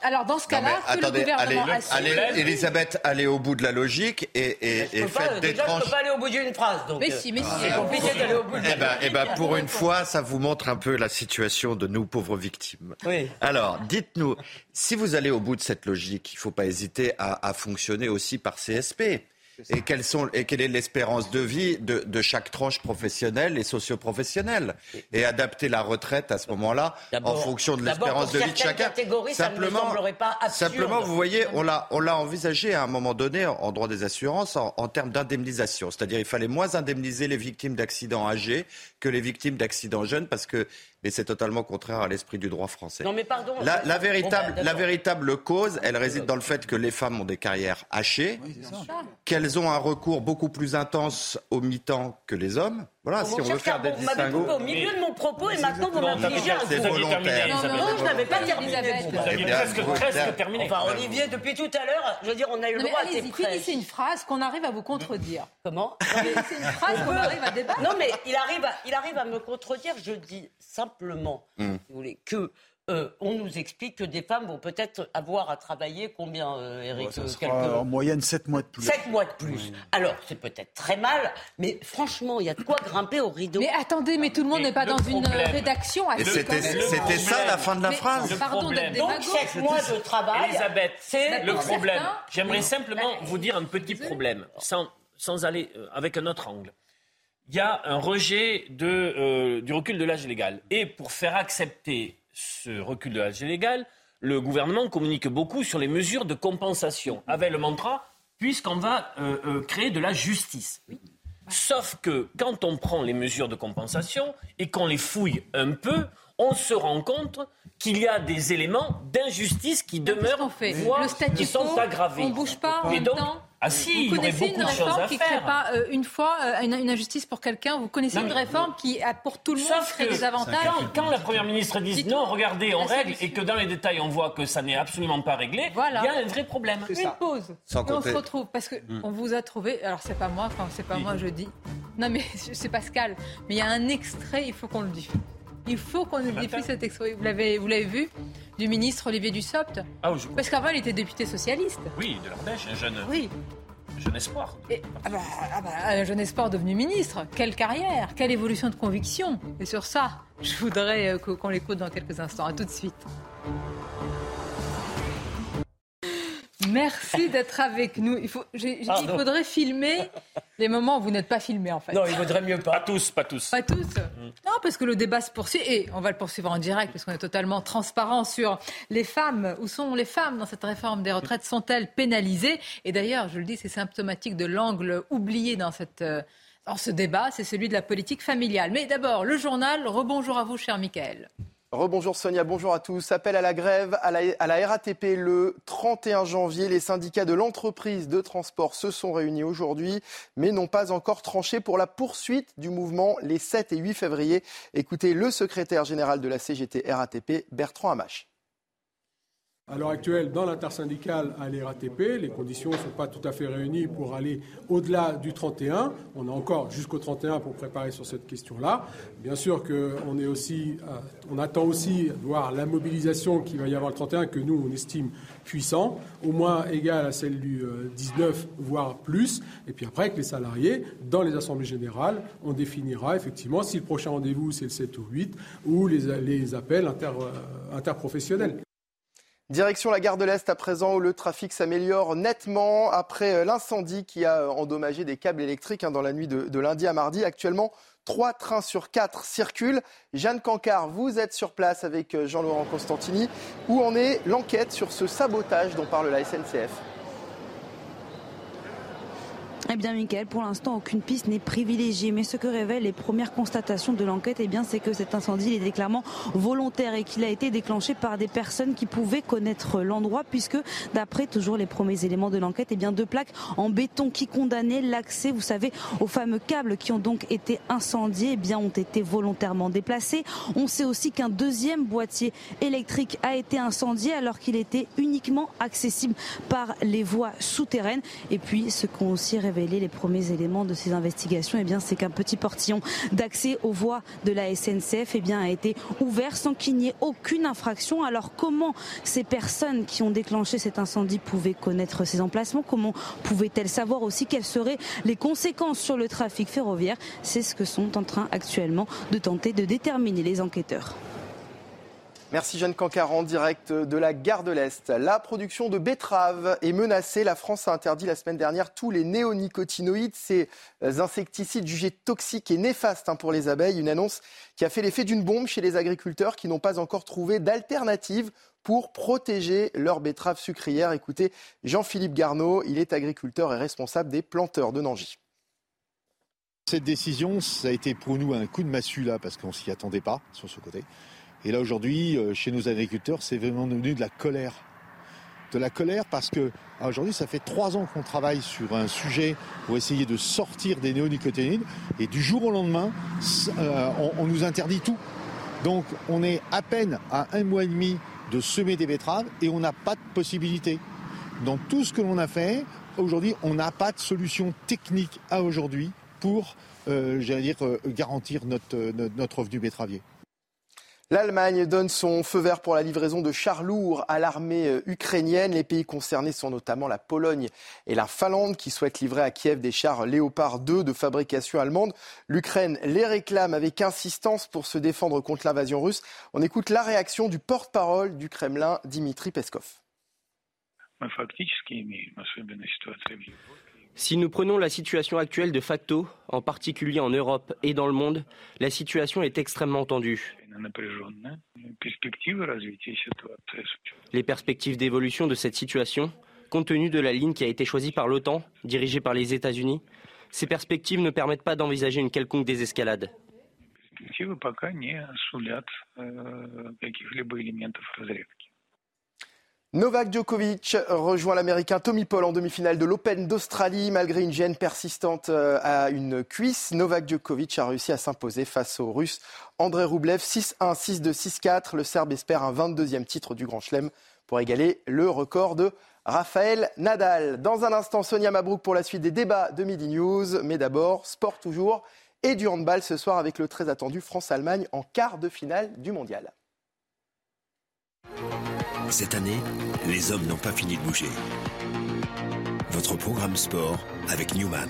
alors, dans ce cas-là, que le gouvernement allez, Elisabeth, allez au bout de la logique et, et, et faites des je ne peux pas aller au bout d'une phrase. Donc, mais si, mais si. C'est compliqué d'aller au bout d'une eh ben, eh ben, Pour une fois, ça vous montre un peu la situation de nous pauvres victimes. Oui. Alors, dites-nous, si vous allez au bout de cette logique, il ne faut pas hésiter à, à fonctionner aussi par CSP. Et, quelles sont, et quelle est l'espérance de vie de, de, chaque tranche professionnelle et socio-professionnelle et adapter la retraite à ce moment-là en fonction de l'espérance de vie de chacun. Simplement, pas simplement, vous voyez, on l'a, on l'a envisagé à un moment donné en, droit des assurances en, en termes d'indemnisation, c'est-à-dire il fallait moins indemniser les victimes d'accidents âgés que les victimes d'accidents jeunes parce que mais c'est totalement contraire à l'esprit du droit français. Non, mais pardon. La, véritable, la véritable cause, elle réside dans le fait que les femmes ont des carrières hachées, qu'elles ont un recours beaucoup plus intense au mi-temps que les hommes. Voilà, si on veut faire des distinguos. au milieu de mon propos et maintenant vous m'infligez un C'est volontaire. Non, je n'avais pas terminé. presque, terminé. Enfin, Olivier, depuis tout à l'heure, je veux dire, on a eu le droit à tes finissez une phrase qu'on arrive à vous contredire. Comment? C'est une phrase qu'on arrive à débattre. Non, mais il arrive, il arrive à me contredire. Je dis simplement, hmm. si vous voulez, que euh, on nous explique que des femmes vont peut-être avoir à travailler combien, euh, Eric euh, En moyenne 7 mois de plus. 7 mois de plus. Alors, c'est peut-être très mal, mais franchement, il y a de quoi grimper au rideau. Mais attendez, mais tout le monde n'est pas dans une rédaction à C'était ça la fin de la phrase. pardon Donc, 7 mois de travail. Elisabeth, c'est le problème. J'aimerais simplement vous dire un petit problème, sans, sans aller avec un autre angle il y a un rejet de, du recul de l'âge légal. Et pour faire accepter ce recul de l'âge légal, le gouvernement communique beaucoup sur les mesures de compensation, avec le mantra puisqu'on va euh, euh, créer de la justice. Sauf que quand on prend les mesures de compensation et qu'on les fouille un peu, on se rend compte qu'il y a des éléments d'injustice qui demeurent, voire qui sont aggravés. On bouge pas en même temps? Ah si, vous connaissez une réforme qui ne crée pas euh, une fois euh, une, injustice pour quelqu'un Vous connaissez une réforme qui a pour tout le monde crée des avantages quand, la Première ministre dit non, regardez, on règle et que dans les détails on voit que ça n'est absolument pas réglé, il y a un vrai problème. Une pause. et on se retrouve parce qu'on mm. on vous a trouvé, alors c'est pas moi, enfin c'est pas moi je dis, non mais c'est Pascal, mais il y a un extrait, il faut qu'on le dise. Il faut qu'on diffuse cet extrait. Vous l'avez, vous l'avez vu du ministre Olivier Dussopt ah, Parce qu'avant, il était député socialiste. Oui, de l'Ardèche, un jeune. Oui. Jeune espoir. ah bah, ah bah, un jeune espoir devenu ministre. Quelle carrière, quelle évolution de conviction. Et sur ça, je voudrais euh, qu'on l'écoute dans quelques instants. À tout de suite. Merci d'être avec nous. Il, faut, il faudrait filmer les moments où vous n'êtes pas filmé, en fait. Non, il vaudrait mieux pas. Pas tous, pas tous. Pas tous mm. Non, parce que le débat se poursuit et on va le poursuivre en direct parce qu'on est totalement transparent sur les femmes. Où sont les femmes dans cette réforme des retraites? Sont-elles pénalisées? Et d'ailleurs, je le dis, c'est symptomatique de l'angle oublié dans cette... Euh, dans ce débat, c'est celui de la politique familiale. Mais d'abord, le journal. Rebonjour à vous, cher Michael. Rebonjour Sonia, bonjour à tous. Appel à la grève à la, RATP le 31 janvier. Les syndicats de l'entreprise de transport se sont réunis aujourd'hui, mais n'ont pas encore tranché pour la poursuite du mouvement les 7 et 8 février. Écoutez le secrétaire général de la CGT RATP, Bertrand Hamache. À l'heure actuelle, dans l'intersyndicale à l'RATP, les conditions ne sont pas tout à fait réunies pour aller au-delà du 31. On a encore jusqu'au 31 pour préparer sur cette question-là. Bien sûr qu'on euh, attend aussi de voir la mobilisation qu'il va y avoir le 31, que nous, on estime puissant, au moins égale à celle du 19, euh, voire plus. Et puis après, avec les salariés, dans les assemblées générales, on définira effectivement si le prochain rendez-vous, c'est le 7 ou 8, ou les, appels euh, interprofessionnels. Direction la gare de l'Est à présent où le trafic s'améliore nettement après euh, l'incendie qui a euh, endommagé des câbles électriques hein, dans la nuit de, lundi à mardi. Actuellement, trois trains sur quatre circulent. Jeanne Cancard, vous êtes sur place avec euh, Jean-Laurent Constantini. Où en est l'enquête sur ce sabotage dont parle la SNCF eh bien, Michael, pour l'instant, aucune piste n'est privilégiée. Mais ce que révèlent les premières constatations de l'enquête, eh bien, c'est que cet incendie est clairement volontaire et qu'il a été déclenché par des personnes qui pouvaient connaître l'endroit, puisque, d'après toujours les premiers éléments de l'enquête, eh bien, deux plaques en béton qui condamnaient l'accès, vous savez, aux fameux câbles qui ont donc été incendiés, eh bien, ont été volontairement déplacés. On sait aussi qu'un deuxième boîtier électrique a été incendié alors qu'il était uniquement accessible par les voies souterraines. Et puis, ce qu'ont aussi les premiers éléments de ces investigations, eh bien, c'est qu'un petit portillon d'accès aux voies de la SNCF eh a été ouvert sans qu'il n'y ait aucune infraction. Alors comment ces personnes qui ont déclenché cet incendie pouvaient connaître ces emplacements? Comment pouvaient-elles savoir aussi quelles seraient les conséquences sur le trafic ferroviaire? C'est ce que sont en train actuellement de tenter de déterminer les enquêteurs. Merci Jeanne Cancar en direct de la gare de l'Est. La production de betteraves est menacée. La France a interdit la semaine dernière tous les néonicotinoïdes, ces insecticides jugés toxiques et néfastes hein, pour les abeilles. Une annonce qui a fait l'effet d'une bombe chez les agriculteurs qui n'ont pas encore trouvé d'alternative pour protéger leurs betteraves sucrières. Écoutez Jean-Philippe Garneau, il est agriculteur et responsable des planteurs de Nangy. Cette décision, ça a été pour nous un coup de massue là, parce qu'on s'y attendait pas sur ce côté. Et là aujourd'hui, euh, chez nos agriculteurs, c'est vraiment devenu de la colère. De la colère parce que ah, aujourd'hui, ça fait trois ans qu'on travaille sur un sujet pour essayer de sortir des néonicotinoïdes. Et du jour au lendemain, euh, on, nous interdit tout. Donc on est à peine à un mois et demi de semer des betteraves et on n'a pas de possibilité. Dans tout ce que l'on a fait, aujourd'hui, on n'a pas de solution technique à aujourd'hui pour, euh, dire, garantir notre, notre, notre revenu betteravier. L'Allemagne donne son feu vert pour la livraison de chars lourds à l'armée euh, ukrainienne. Les pays concernés sont notamment la Pologne et la Finlande qui souhaitent livrer à Kiev des chars Léopard 2 de fabrication allemande. L'Ukraine les réclame avec insistance pour se défendre contre l'invasion russe. On écoute la réaction du porte-parole du Kremlin, Dimitri Peskov. Si nous prenons la situation actuelle de facto, en particulier en Europe et dans le monde, la situation est extrêmement tendue. Les perspectives d'évolution de cette situation, compte tenu de la ligne qui a été choisie par l'OTAN, dirigée par les États-Unis, ces perspectives ne permettent pas d'envisager une quelconque désescalade. Novak Djokovic rejoint l'Américain Tommy Paul en demi-finale de l'Open d'Australie. Malgré une gêne persistante euh, à une cuisse, Novak Djokovic a réussi à s'imposer face au Russe André Roublev 6-1, 6-2, 6-4. Le Serbe espère un 22e titre du Grand Chelem pour égaler le record de Raphaël Nadal. Dans un instant, Sonia Mabrouk pour la suite des débats de Midi News. Mais d'abord, sport toujours et du handball ce soir avec le très attendu France-Allemagne en quart de finale du mondial. Cette année, les hommes n'ont pas fini de bouger. Votre programme sport avec Newman.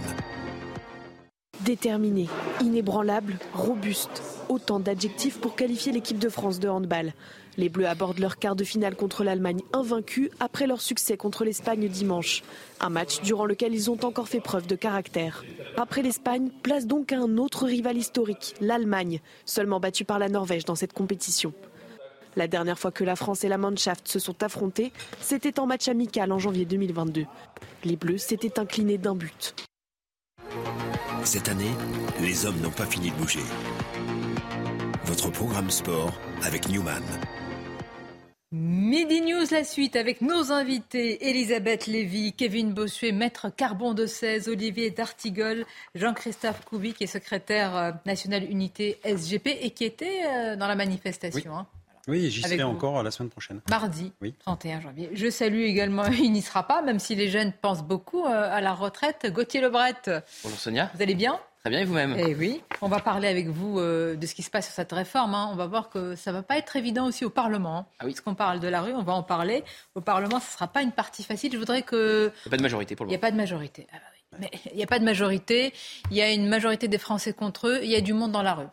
Déterminé, inébranlable, robuste. Autant d'adjectifs pour qualifier l'équipe de France de handball. Les Bleus abordent leur quart de finale contre l'Allemagne invaincue après leur succès contre l'Espagne dimanche. Un match durant lequel ils ont encore fait preuve de caractère. Après l'Espagne, place donc à un autre rival historique, l'Allemagne, seulement battue par la Norvège dans cette compétition. La dernière fois que la France et la Mannschaft se sont affrontés, c'était en match amical en janvier 2022. Les Bleus s'étaient inclinés d'un but. Cette année, les hommes n'ont pas fini de bouger. Votre programme sport avec Newman. Midi News, la suite avec nos invités Elisabeth Lévy, Kevin Bossuet, Maître Carbon de 16, Olivier D'Artigol, Jean-Christophe Couvi, qui est secrétaire euh, national unité SGP et qui était euh, dans la manifestation. Hein. Oui, j'y serai encore la semaine prochaine. Mardi, 31 janvier. Je salue également, il n'y sera pas, même si les jeunes pensent beaucoup euh, à la retraite, Gauthier Lebret. Bonjour Sonia. Vous allez bien? Très bien, et vous-même? Eh oui, on va parler avec vous euh, de ce qui se passe sur cette réforme. Hein. On va voir que ça ne va pas être évident aussi au Parlement. Hein. Ah oui. Parce qu'on parle de la rue, on va en parler. Au Parlement, ce ne sera pas une partie facile. Je voudrais que... Il n'y a pas de majorité pour le Il n'y a pas de majorité. Ah bah Mais il n'y a pas de majorité. Il y a une majorité des Français contre eux. Il y a du monde dans la rue.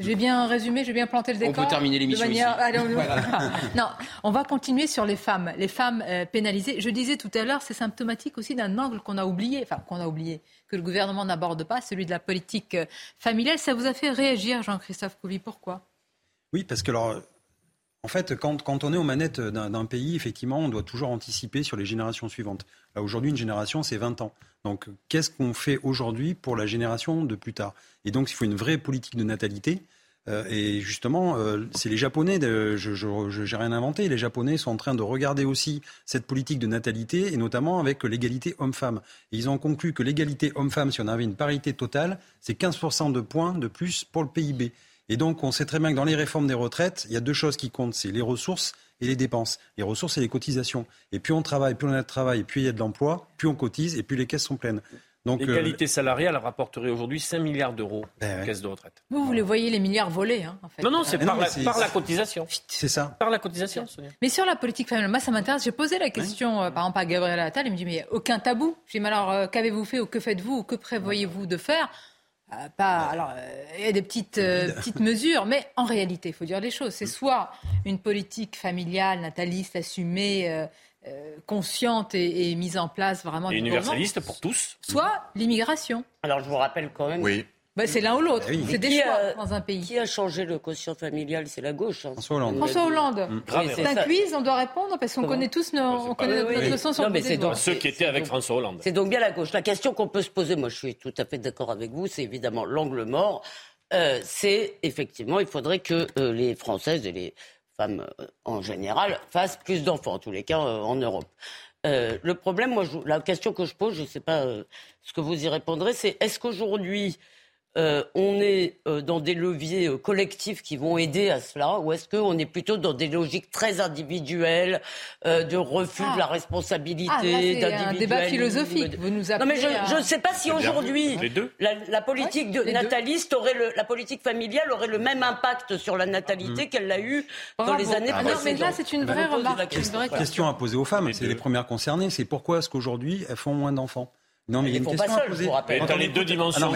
J'ai bien résumé, j'ai bien planté le décor. On peut terminer l'émission manière... non, on va continuer sur les femmes, les femmes euh, pénalisées. Je disais tout à l'heure, c'est symptomatique aussi d'un angle qu'on a oublié, enfin qu'on a oublié, que le gouvernement n'aborde pas, celui de la politique euh, familiale. Ça vous a fait réagir, Jean-Christophe Couvi. Pourquoi? Oui, parce que alors, en fait, quand, quand on est aux manettes d'un pays, effectivement, on doit toujours anticiper sur les générations suivantes. Là, aujourd'hui, une génération, c'est 20 ans. Donc, qu'est-ce qu'on fait aujourd'hui pour la génération de plus tard? Et donc, il faut une vraie politique de natalité. Euh, et justement, euh, c'est les Japonais, je n'ai rien inventé, les Japonais sont en train de regarder aussi cette politique de natalité, et notamment avec l'égalité homme-femme. Ils ont conclu que l'égalité homme-femme, si on avait une parité totale, c'est 15% de points de plus pour le PIB. Et donc, on sait très bien que dans les réformes des retraites, il y a deux choses qui comptent, c'est les ressources et les dépenses. Les ressources et les cotisations. Et plus on travaille, plus on a de travail, plus il y a de l'emploi, plus on cotise et plus les caisses sont pleines. Donc, L'égalité euh, salariale rapporterait aujourd'hui 5 milliards d'euros ben aux caisses de retraite. Vous, vous les voyez, les milliards volés, hein, en fait. Non, non, c'est par, la cotisation. C'est ça. Par la cotisation. Mais sur la politique familiale, moi, ça m'intéresse. J'ai posé la question, euh, par exemple, à Gabriel Attal. Il me dit, mais aucun tabou. J'ai dit, mais alors, euh, qu'avez-vous fait ou que faites-vous ou que prévoyez-vous de faire euh, pas, alors, euh, il y a des petites, euh, petites mesures, mais en réalité, il faut dire les choses. C'est soit une politique familiale, nataliste, assumée, consciente et, mise en place vraiment. Et universaliste pour tous. Soit l'immigration. Alors, je vous rappelle quand même. Oui. Bah, c'est l'un ou l'autre. Ah c'est des choix dans un pays. Qui a changé le quotient familial? C'est la gauche. Hein. François Hollande. François Hollande. Mmh. c'est un quiz, on doit répondre parce qu'on connaît tous nos, on connaît notre leçon sur non, mais c'est donc, Ceux qui étaient avec François Hollande. C'est donc bien la gauche. La question qu'on peut se poser, moi je suis tout à fait d'accord avec vous, c'est évidemment l'angle mort. Euh, c'est effectivement, il faudrait que euh, les Françaises et les femmes euh, en général fassent plus d'enfants, en tous les cas en Europe. le problème, moi, je, la question que je pose, je ne sais pas ce que vous y répondrez, c'est est-ce qu'aujourd'hui euh, on est euh, dans des leviers euh, collectifs qui vont aider à cela ou est-ce qu'on est plutôt dans des logiques très individuelles de refus de la ah. responsabilité ah, C'est un débat philosophique. Vous nous non mais je ne sais pas si aujourd'hui la, politique de nataliste aurait le, la politique familiale aurait le même impact sur la natalité qu'elle l'a eu dans les années précédentes. Non, mais là c'est une vraie remarque. Une question à poser aux femmes. C'est les premières concernées. C'est pourquoi est-ce qu'aujourd'hui elles font moins d'enfants? Non, mais il y a une question à poser. Quand les deux dimensions.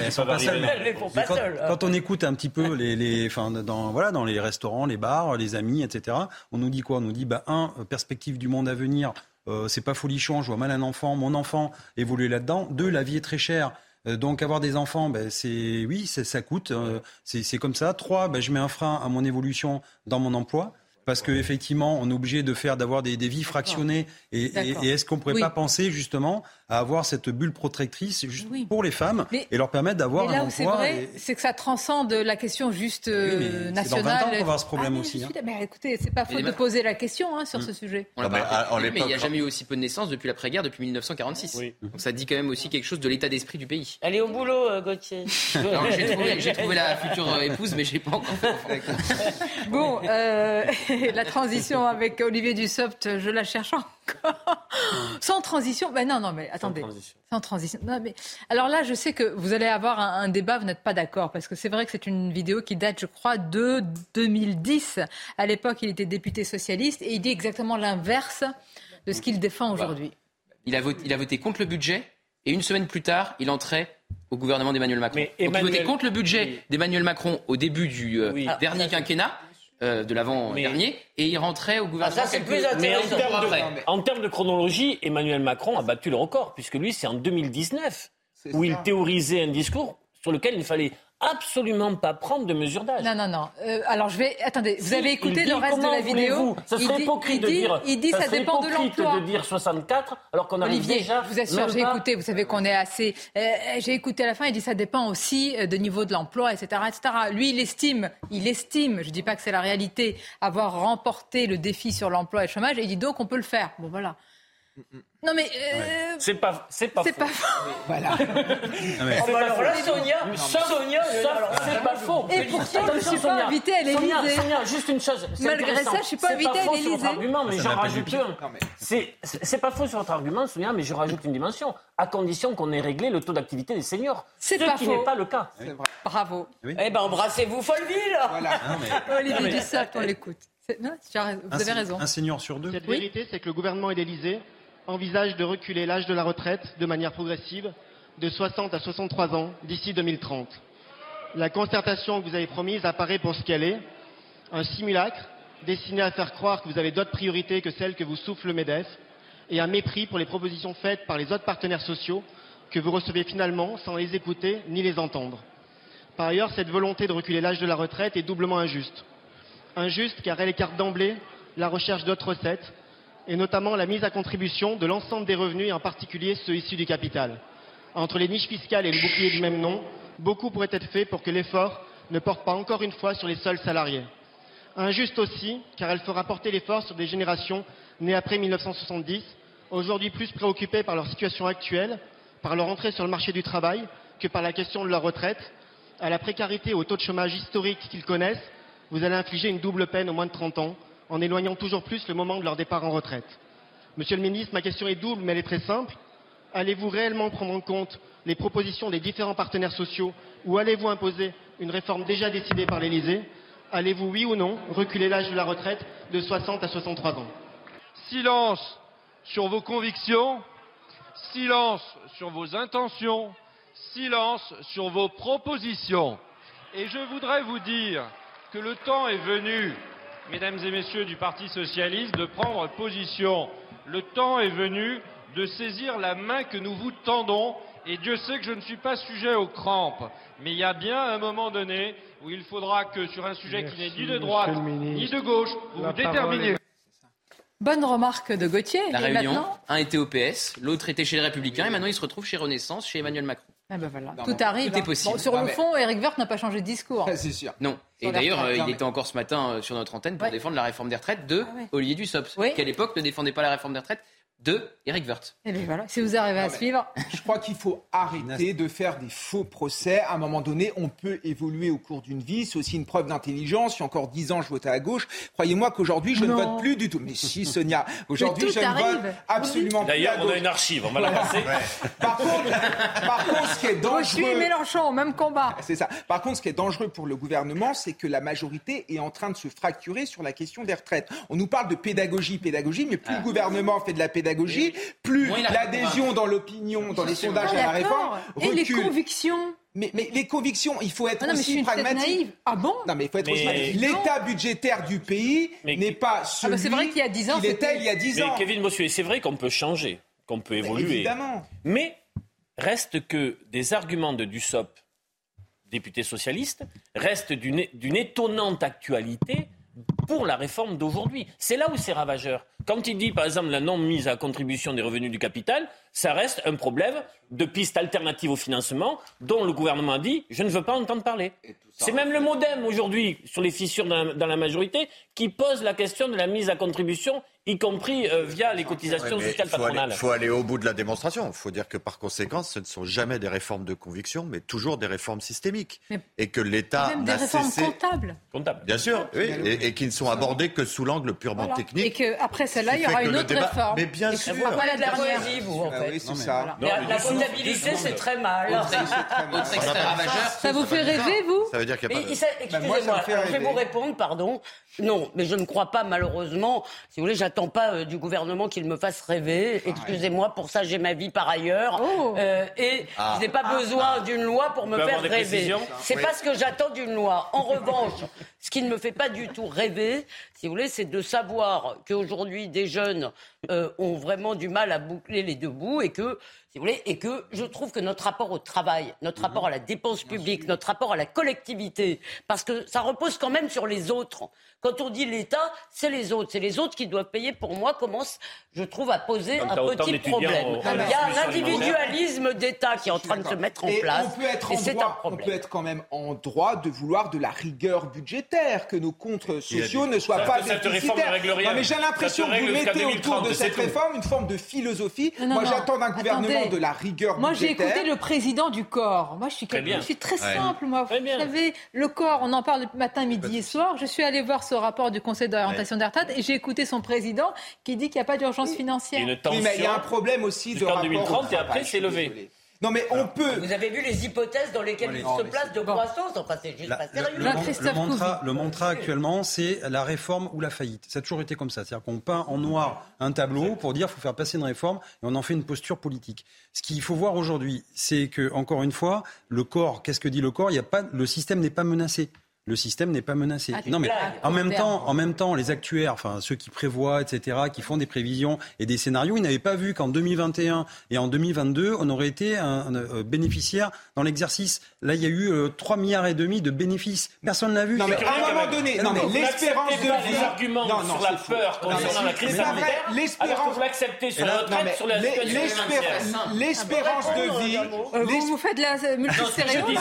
Quand, on écoute un petit peu les, les enfin, dans, voilà, dans les restaurants, les bars, les amis, etc., on nous dit quoi? On nous dit, bah, un, perspective du monde à venir, euh, c'est pas folichon, je vois mal un enfant, mon enfant évoluer là-dedans. Deux, la vie est très chère. Euh, donc avoir des enfants, ben, c'est oui, ça coûte, euh, c'est comme ça. Trois, ben, je mets un frein à mon évolution dans mon emploi parce qu'effectivement, on est obligé de faire d'avoir des, des, vies fractionnées. Et, et, est-ce qu'on ne pourrait pas penser justement à avoir cette bulle protectrice juste pour les femmes et leur permettre d'avoir un emploi C'est vrai, c'est que ça transcende la question juste euh, nationale. C'est dans 20 ans qu'on va avoir ce problème ah, aussi. Hein. Mais écoutez, c'est pas faute de poser la question hein, sur ce sujet. On mais il n'y a jamais eu aussi peu de naissances depuis l'après-guerre, depuis 1946. Donc ça dit quand même aussi quelque chose de l'état d'esprit du pays. Allez au boulot, euh, Gauthier. J'ai trouvé, la future euh, épouse, mais je n'ai pas encore fait. bon, la transition avec Olivier Dussopt, je la cherche encore. Sans transition ben Non, non, mais attendez. Sans transition. Non, mais... Alors là, je sais que vous allez avoir un, débat, vous n'êtes pas d'accord, parce que c'est vrai que c'est une vidéo qui date, je crois, de 2010. À l'époque, il était député socialiste et il dit exactement l'inverse de ce qu'il défend aujourd'hui. Il, a voté, il a voté contre le budget et une semaine plus tard, il entrait au gouvernement d'Emmanuel Macron. Mais il votait contre le budget d'Emmanuel Macron au début du euh, dernier quinquennat. Euh, de l'avant-dernier, et il rentrait au gouvernement. Ah, ça, c'est plus intéressant. En termes, de, chronologie, Emmanuel Macron a battu le record, puisque lui, c'est en 2019, où il théorisait un discours sur lequel il fallait absolument pas prendre de mesures d'âge. Non, non, non. Euh, alors je vais. Attendez, vous avez écouté le reste de la vidéo? Ça serait hypocrite de dire. Il dit ça, ça dépend de l'emploi. de dire 64 alors qu'on a déjà. Je vous assure, j'ai écouté. Vous savez qu'on est assez. Euh, j'ai écouté à la fin. Il dit ça dépend aussi euh, de niveau de l'emploi, etc., etc. Lui, il estime, il estime. Je dis pas que c'est la réalité, avoir remporté le défi sur l'emploi et le chômage. Et il dit donc on peut le faire. Bon voilà. Non mais euh... c'est pas c'est pas c'est pas faux. Voilà. mais... Oh, bah alors là, Sonia, Sonia, c'est pas faux. Et pourtant, je suis pas invitée à l'Élysée. Sonia, juste une chose. Malgré ça, je suis pas invitée à l'Élysée. C'est argument, mais j'en rajoute un. C'est c'est pas faux sur votre argument, Sonia, mais je rajoute une dimension. À condition qu'on ait réglé le taux d'activité des seniors. C'est pas faux. Ce qui n'est pas le cas. Bravo. Eh ben, embrassez-vous Folleville. Voilà. Olivier Dussopt, on l'écoute. Vous avez raison. Un senior sur deux. Cette vérité, c'est que le gouvernement et l'Élysée envisage de reculer l'âge de la retraite de manière progressive de 60 à 63 ans d'ici 2030. La concertation que vous avez promise apparaît pour ce qu'elle est, un simulacre destiné à faire croire que vous avez d'autres priorités que celles que vous souffle le MEDEF et un mépris pour les propositions faites par les autres partenaires sociaux que vous recevez finalement sans les écouter ni les entendre. Par ailleurs, cette volonté de reculer l'âge de la retraite est doublement injuste. Injuste car elle écarte d'emblée la recherche d'autres recettes et notamment la mise à contribution de l'ensemble des revenus et en particulier ceux issus du capital. Entre les niches fiscales et le bouclier du même nom, beaucoup pourrait être fait pour que l'effort ne porte pas encore une fois sur les seuls salariés. Injuste aussi, car elle fera porter l'effort sur des générations nées après 1970, aujourd'hui plus préoccupées par leur situation actuelle, par leur entrée sur le marché du travail, que par la question de leur retraite. À la précarité et au taux de chômage historique qu'ils connaissent, vous allez infliger une double peine aux moins de 30 ans, en éloignant toujours plus le moment de leur départ en retraite. Monsieur le ministre, ma question est double, mais elle est très simple. Allez-vous réellement prendre en compte les propositions des différents partenaires sociaux ou allez-vous imposer une réforme déjà décidée par l'Élysée? Allez-vous, oui ou non, reculer l'âge de la retraite de 60 à 63 ans? Silence sur vos convictions, silence sur vos intentions, silence sur vos propositions. Et je voudrais vous dire que le temps est venu, mesdames et messieurs du Parti socialiste, de prendre position. Le temps est venu de saisir la main que nous vous tendons. Et Dieu sait que je ne suis pas sujet aux crampes. Mais il y a bien un moment donné où il faudra que sur un sujet qui n'est ni de droite ni de gauche, vous vous déterminiez. Bonne remarque de Gauthier. La réunion, un était au PS, l'autre était chez les Républicains, et maintenant il se retrouve chez Renaissance, chez Emmanuel Macron. Ah ben voilà. tout arrive. Tout est possible. sur le fond, Eric Woerth n'a pas changé de discours. C'est sûr. Non. Et d'ailleurs, euh, il était encore ce matin euh, sur notre antenne pour défendre la réforme des retraites de Ah Olivier Dussopt, qui à l'époque ne défendait pas la réforme des retraites de Eric. Et bien voilà, si vous arrivez à suivre. Je crois qu'il faut arrêter de faire des faux procès. À un moment donné, on peut évoluer au cours d'une vie. C'est aussi une preuve d'intelligence. Il y a encore dix ans, je votais à gauche. Croyez-moi qu'aujourd'hui, je ne vote plus du tout. Mais si, Sonia, aujourd'hui, je ne vote absolument plus. D'ailleurs, on a une archive, on va la passer. Par contre, par contre, ce qui est Moi, je suis dangereux. Mélenchon, même combat. C'est ça. Par contre, ce qui est dangereux pour le gouvernement, c'est que la majorité est en train de se fracturer sur la question des retraites. On nous parle de pédagogie, pédagogie, mais plus le gouvernement fait de la pédagogie, plus il l'adhésion dans l'opinion, dans les sondages à la réforme Et les convictions Mais, mais les convictions, il faut être Ah non, mais je aussi pragmatique. naïve. Ah bon Non, mais il faut être Mais- aussi pragmatique. L'état budgétaire du pays n'est pas Ah celui c'est vrai qu'il y a 10 ans, qu'il était c'était- il y a 10 Mais ans. Kevin Bossuet, c'est vrai qu'on peut changer, qu'on peut évoluer. évidemment. Mais reste que des arguments de Dussopt, député socialiste, restent d'une étonnante actualité pour la réforme d'aujourd'hui. C'est là où c'est ravageur. Quand il dit, par exemple, la non-mise à contribution des revenus du capital, ça reste un problème de piste alternative au financement dont le gouvernement a dit, je ne veux pas entendre parler. C'est même le modem aujourd'hui, sur les fissures dans la, dans la majorité, qui pose la question de la mise à contribution, y compris euh, via les cotisations Ouais, sociales patronales. Il faut aller au bout de la démonstration. Il faut dire que par conséquent, ce ne sont jamais des réformes de conviction, mais toujours des réformes systémiques. Mais- et que l'État Même des n'a réformes cessé. comptables. Comptable. Bien sûr, oui, et, et qui ne sont abordées que sous l'angle purement Voilà. technique. Et qu'après celle-là, il y aura une autre débat- réforme. Mais bien Et sûr. pas la la dernière. vous, en Ah fait. oui, c'est ça. Non, La, mais la comptabilité, c'est très mal. Autre. Ça vous fait rêver, vous? Veut dire qu'il n'y a Mais pas il de... s'est- Bah, Excusez-moi, je vais vous répondre, pardon. Non, mais je ne crois pas, malheureusement. Si vous voulez, j'attends pas euh, du gouvernement qu'il me fasse rêver. Excusez-moi, pour ça, j'ai ma vie par ailleurs. Oh. Euh, et Ah. je n'ai pas besoin d'une loi pour me faire rêver. C'est pas ce que j'attends d'une loi. En revanche, ce qui ne me fait pas du tout rêver, si vous voulez, c'est de savoir qu'aujourd'hui, des jeunes euh, ont vraiment du mal à boucler les deux bouts et que si vous voulez, et que je trouve que notre rapport au travail, notre Mhm. rapport à la dépense publique, notre rapport à la collectivité, parce que ça repose quand même sur les autres. Quand on dit l'État, c'est les autres. C'est les autres qui doivent payer. Pour moi, commence, je trouve, à poser un petit problème. au- Il y a un individualisme d'État qui est en train de se mettre en Et place. on peut être et en c'est un droit, on problème. peut être quand même en droit de vouloir de la rigueur budgétaire, que nos comptes sociaux ne soient Ça- pas déficitaires. Non, mais j'ai l'impression que vous mettez autour 2030, de cette réforme une forme de philosophie. Non, non, Moi, j'attends d'un gouvernement Attendez. de la rigueur Moi, j'ai écouté le président du corps. Moi, je suis, Très bien. je suis très Ouais. simple, moi. Très Vous bien. savez, le corps, on en parle matin, midi et soir. Je suis allée voir ce rapport du Conseil d'orientation des retraites et j'ai écouté son président qui dit qu'il n'y a pas d'urgence financière. Une Oui, mais il y a un problème aussi de rapport au 2030 et après c'est levé. Non, mais on peut. Vous avez vu les hypothèses dans lesquelles il Non, se place de croissance Enfin, c'est juste La- pas le, sérieux. le mantra, Couvi. le mantra actuellement, c'est la réforme ou la faillite. Ça a toujours été comme ça. C'est-à-dire qu'on peint en noir un tableau pour dire qu'il faut faire passer une réforme et on en fait une posture politique. Ce qu'il faut voir aujourd'hui, c'est que, encore une fois, le corps, qu'est-ce que dit le corps? Il y a pas, Le système n'est pas menacé. Le système n'est pas menacé. Ah, non, mais en même temps, en même temps, les actuaires, enfin ceux qui prévoient, etc., qui font des prévisions et des scénarios, ils n'avaient pas vu qu'en 2021 et en 2022, on aurait été un, un, euh, bénéficiaire dans l'exercice. Là, il y a eu euh, 3 milliards et demi de bénéfices. Personne l'a vu. Non, mais à un moment donné, Non, non, mais l'espérance de vie. les arguments Non, non, sur la peur Non, mais concernant la crise sanitaire, vrai. alors que L'espérance. vous l'acceptez sur la retraite, sur la. L'espérance de vie. Euh, vous, vous faites de la Non, ce que multistéréo, je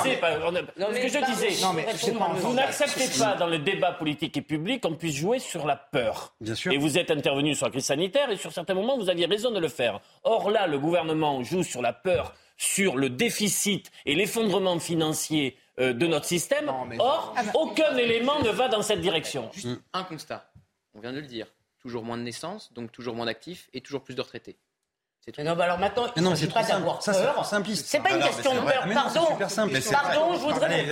Non, ce que disais, Non, mais c'est pas vous n'acceptez pas dans le débat politique et public qu'on puisse jouer sur la peur. Bien sûr. Et vous êtes intervenu sur la crise sanitaire et sur certains moments, vous aviez raison de le faire. Or là, le gouvernement joue sur la peur, sur le déficit et l'effondrement financier euh, de notre système. Or, aucun élément ne va dans cette direction. Juste un constat. On vient de le dire. Toujours moins de naissances, donc toujours moins d'actifs et toujours plus de retraités. Mais non, bah alors maintenant, Mais il mais s'agit c'est pas d'avoir Ça, c'est peur. C'est pas une mais question de peur. Mais Pardon. super simple. Mais c'est Pardon, je voudrais.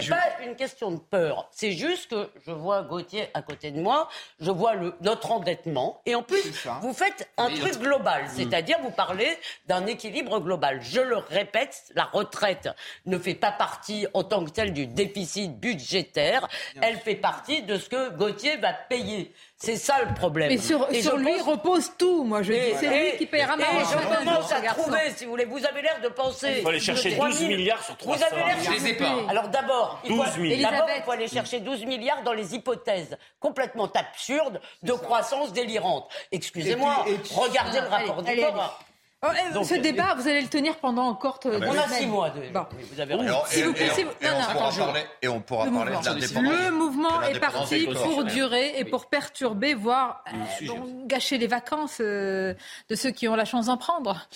C'est pas une question de peur. C'est juste que je vois Gauthier à côté de moi, je vois le, notre endettement, et en plus, vous faites un truc global, mm. c'est-à-dire vous parlez d'un équilibre global. Je le répète, la retraite ne fait pas partie en tant que telle du déficit budgétaire, elle fait partie de ce que Gauthier va payer. C'est ça le problème. Mais sur, lui repose tout, moi je dis. C'est lui qui paiera ma retraite. Je commence à trouver, si vous voulez. Vous avez l'air de penser. Il faut aller chercher 12 milliards sur 300. Vous avez l'air Alors d'abord, il, faut, il faut aller chercher 12 milliards dans les hypothèses complètement absurdes de croissance délirante. Excusez-moi, regardez le rapport du Oh, eh, ce débat, vous allez le tenir pendant encore. Ah bah on a six mois. De... vous avez raison. Et, on, pourra parler, de l'indépendance. Le mouvement est parti pour durer et pour perturber, voire euh, gâcher les vacances euh, de ceux qui ont la chance d'en prendre.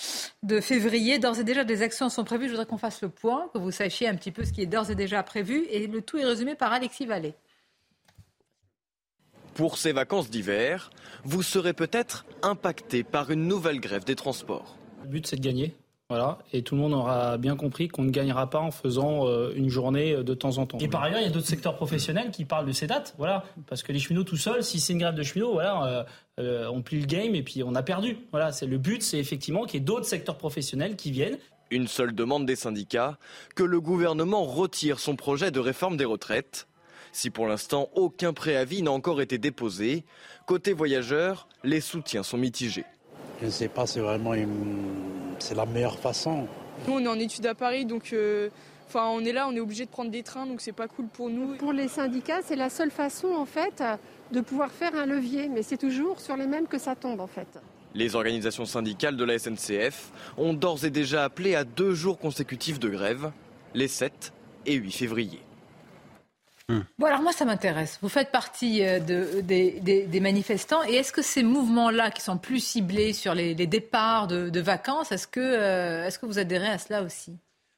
De février, d'ores et déjà, des actions sont prévues. Je voudrais qu'on fasse le point, que vous sachiez un petit peu ce qui est d'ores et déjà prévu. Et le tout est résumé par Alexis Vallée. Pour ces vacances d'hiver, vous serez peut-être impacté par une nouvelle grève des transports. Le but, c'est de gagner. Voilà, et tout le monde aura bien compris qu'on ne gagnera pas en faisant euh, une journée euh, de temps en temps. Et par ailleurs, il y a d'autres secteurs professionnels qui parlent de ces dates, voilà, parce que les cheminots tout seuls, si c'est une grève de cheminots, voilà, euh, on plie le game et puis on a perdu. Voilà, c'est le but, c'est effectivement qu'il y ait d'autres secteurs professionnels qui viennent. Une seule demande des syndicats que le gouvernement retire son projet de réforme des retraites. Si pour l'instant aucun préavis n'a encore été déposé, côté voyageurs, les soutiens sont mitigés. Je ne sais pas, c'est vraiment c'est la meilleure façon. Nous, on est en études à Paris, donc euh, enfin, on est là, on est obligé de prendre des trains, donc c'est pas cool pour nous. Pour les syndicats, c'est la seule façon, en fait, de pouvoir faire un levier, mais c'est toujours sur les mêmes que ça tombe, en fait. Les organisations syndicales de la SNCF ont d'ores et déjà appelé à deux jours consécutifs de grève, les 7 et 8 février. Bon, alors moi, ça m'intéresse. Vous faites partie euh, de, des, manifestants. Et est-ce que ces mouvements-là, qui sont plus ciblés sur les, départs de, vacances, est-ce que, euh, est-ce que vous adhérez à cela aussi?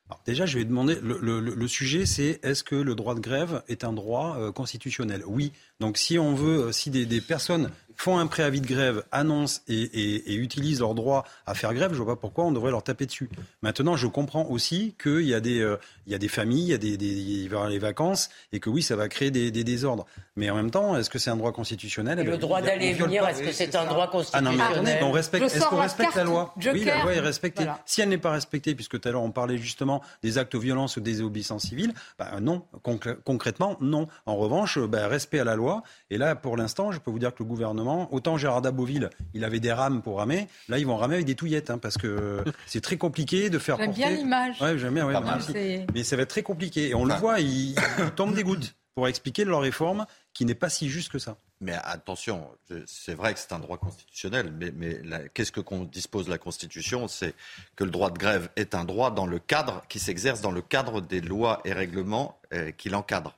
Alors déjà, je vais demander, le, sujet, c'est est-ce que le droit de grève est un droit euh, constitutionnel? Oui. Donc si on veut, si des, des personnes font un préavis de grève, annoncent et, utilisent leur droit à faire grève, je vois pas pourquoi on devrait leur taper dessus. Maintenant, je comprends aussi qu'il y, a des, euh, il y a des familles, il y a des, les vacances, et que oui, ça va créer des, désordres. Mais en même temps, est-ce que c'est un droit constitutionnel? Le droit d'aller et venir, est-ce que c'est un droit constitutionnel ah non, on respecte, est-ce qu'on respecte la loi? Oui, la loi est respectée. Si elle n'est pas respectée, puisque tout à l'heure on parlait justement des actes de violence ou des désobéissances civiles, bah non, concrètement, non. En revanche, bah, respect à la loi. Et là, pour l'instant, je peux vous dire que le gouvernement Autant Gérard Daboville, il avait des rames pour ramer. Là, ils vont ramer avec des touillettes, hein, parce que c'est très compliqué de faire J'aime bien l'image. j'aime bien, Mais ça va être très compliqué. Et on le voit, ils, tombent des gouttes pour expliquer leur réforme qui n'est pas si juste que ça. Mais attention, c'est vrai que c'est un droit constitutionnel, mais, mais qu'est-ce que dispose la Constitution? C'est que le droit de grève est un droit dans le cadre qui s'exerce dans le cadre des lois et règlements euh, qui l'encadrent.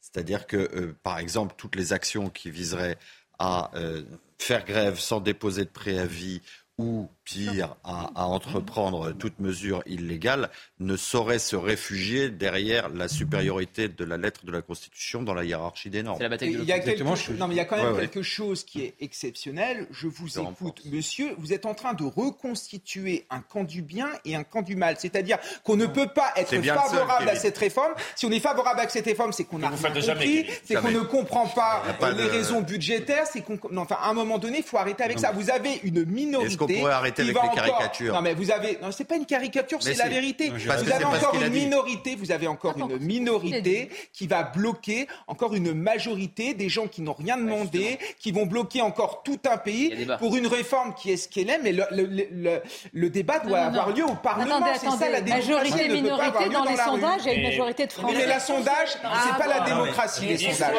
C'est-à-dire que, euh, par exemple, toutes les actions qui viseraient à euh, faire grève sans déposer de préavis ou pire, à, entreprendre toute mesure illégale, ne saurait se réfugier derrière la supériorité de la lettre de la Constitution dans la hiérarchie des normes. Il y a quelque... Non, mais il y a quand même quelque chose qui est exceptionnel. Je vous écoute, monsieur. Vous êtes en train de reconstituer un camp du bien et un camp du mal. C'est-à-dire qu'on ne peut pas être favorable à cette réforme. Si on est favorable à cette réforme, c'est qu'on a rien compris, c'est qu'on ne comprend pas, les raisons budgétaires. C'est qu'on, enfin, à un moment donné, il faut arrêter avec ça. Vous avez une minorité. Avec les caricatures Non, mais vous avez. Non, c'est pas une caricature, c'est la vérité. vous avez encore une minorité. Vous avez encore une minorité qui va bloquer encore une majorité des gens qui n'ont rien demandé, qui vont bloquer encore tout un pays pour une réforme qui est ce qu'elle est. Mais le, débat doit avoir lieu au Parlement. C'est ça la démocratie. Majorité, minorité dans, les sondages, il y a une majorité de Français. Mais la sondage, c'est pas la démocratie, les sondages.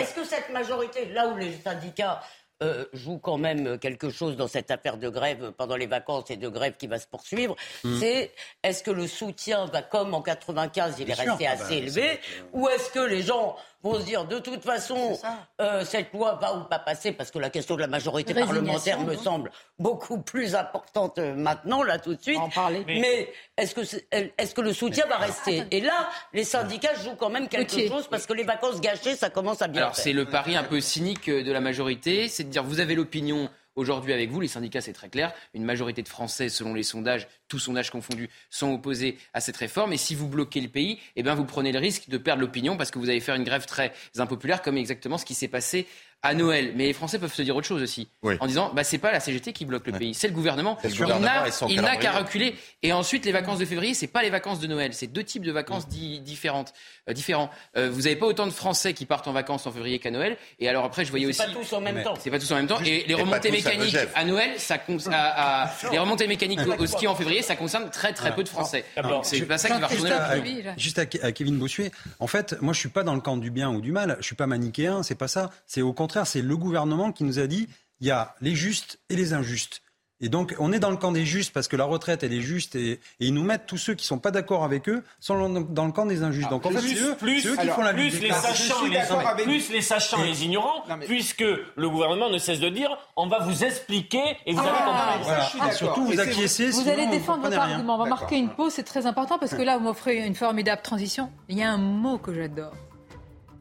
Est-ce que cette majorité, là où les syndicats euh, joue quand même quelque chose dans cette affaire de grève pendant les vacances et de grève qui va se poursuivre, hmm. c'est est-ce que le soutien va comme en 95, il est resté assez bah, élevé, ou est-ce que les gens vont se dire de toute façon, euh, cette loi va ou pas passer, parce que la question de la majorité parlementaire me semble beaucoup plus importante euh, maintenant, là tout de suite. En parler. Mais, est-ce que, est, que le soutien va rester? Et là, les syndicats jouent quand même quelque chose, parce que les vacances gâchées, ça commence à bien Alors c'est le pari un peu cynique de la majorité, c'est de dire vous avez l'opinion aujourd'hui avec vous. Les syndicats, c'est très clair. Une majorité de Français, selon les sondages, tous sondages confondus, sont opposés à cette réforme. Et si vous bloquez le pays, eh bien, vous prenez le risque de perdre l'opinion parce que vous allez faire une grève très impopulaire, comme exactement ce qui s'est passé à Noël. Mais les Français peuvent se dire autre chose aussi, en disant bah, c'est pas la CGT qui bloque le pays, c'est le gouvernement. il n'a qu'à reculer. Et ensuite, les vacances de février, c'est pas les vacances de Noël, c'est deux types de vacances différentes, euh, différents. Euh, vous n'avez pas autant de Français qui partent en vacances en février qu'à Noël. Et alors après, je voyais aussi. C'est pas tous en même temps. C'est pas tous en même temps. Et les remontées mécaniques à, Noël, ça à, les remontées mécaniques au, ski en février, ça concerne très très peu de Français. C'est pas ça qui va changer. Juste à, Kevin Bossuet, en fait, moi je suis pas dans le camp du bien ou du mal. Je suis pas manichéen. C'est pas ça. C'est au contraire c'est le gouvernement qui nous a dit il y a les justes et les injustes. Et donc, on est dans le camp des justes parce que la retraite, elle est juste et, ils nous mettent tous ceux qui ne sont pas d'accord avec eux sont dans le camp des injustes. donc, en fait, c'est eux, plus, qui font la plus les sachants, les, plus les sachants et les ignorants, puisque le gouvernement ne cesse de dire on va vous expliquer et vous allez ah, comprendre. surtout, vous acquiescez. Vous allez défendre votre argument. On va marquer une pause, c'est très important parce que là, vous m'offrez une formidable transition. Il y a un mot que j'adore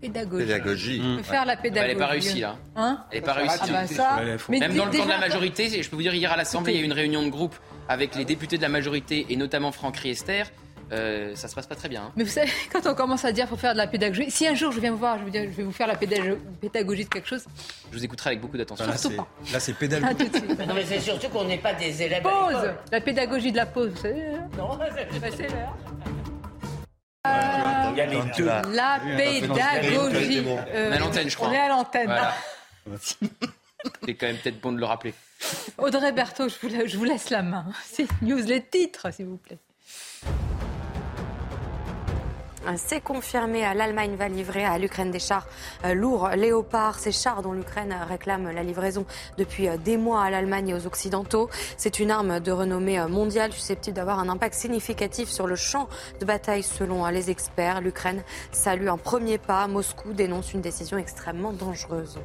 pédagogie. pédagogie. Mmh. Faire la pédagogie. Elle n'est pas réussie là. Hein elle n'est pas réussie. Ah bah Même dans le camp de la majorité, je peux vous dire, hier à l'Assemblée, il y a eu une réunion de groupe avec les députés de la majorité et notamment Franck Riester. Euh, ça se passe pas très bien. Hein. Mais vous savez, quand on commence à dire qu'il faut faire de la pédagogie, si un jour je viens vous voir, je, dire, je vais vous faire la pédagogie de quelque chose, je vous écouterai avec beaucoup d'attention. Là, surtout pas. Là, c'est pédagogie. non, mais c'est surtout qu'on n'est pas des élèves. Pause La pédagogie de la pause, Non, c'est l'heure. Il y a les deux. La pédagogie. Euh, à l'antenne, je crois. On est à l'antenne. C'est quand même peut-être bon de le rappeler. Audrey Berthaud, je vous laisse la main. C'est news, les titres, s'il vous plaît. C'est confirmé. L'Allemagne va livrer à l'Ukraine des chars euh, lourds Léopard. Ces chars dont l'Ukraine réclame la livraison depuis euh, des mois à l'Allemagne et aux Occidentaux. C'est une arme de renommée euh, mondiale susceptible d'avoir un impact significatif sur le champ de bataille selon les experts. L'Ukraine salue un premier pas. Moscou dénonce une décision extrêmement dangereuse.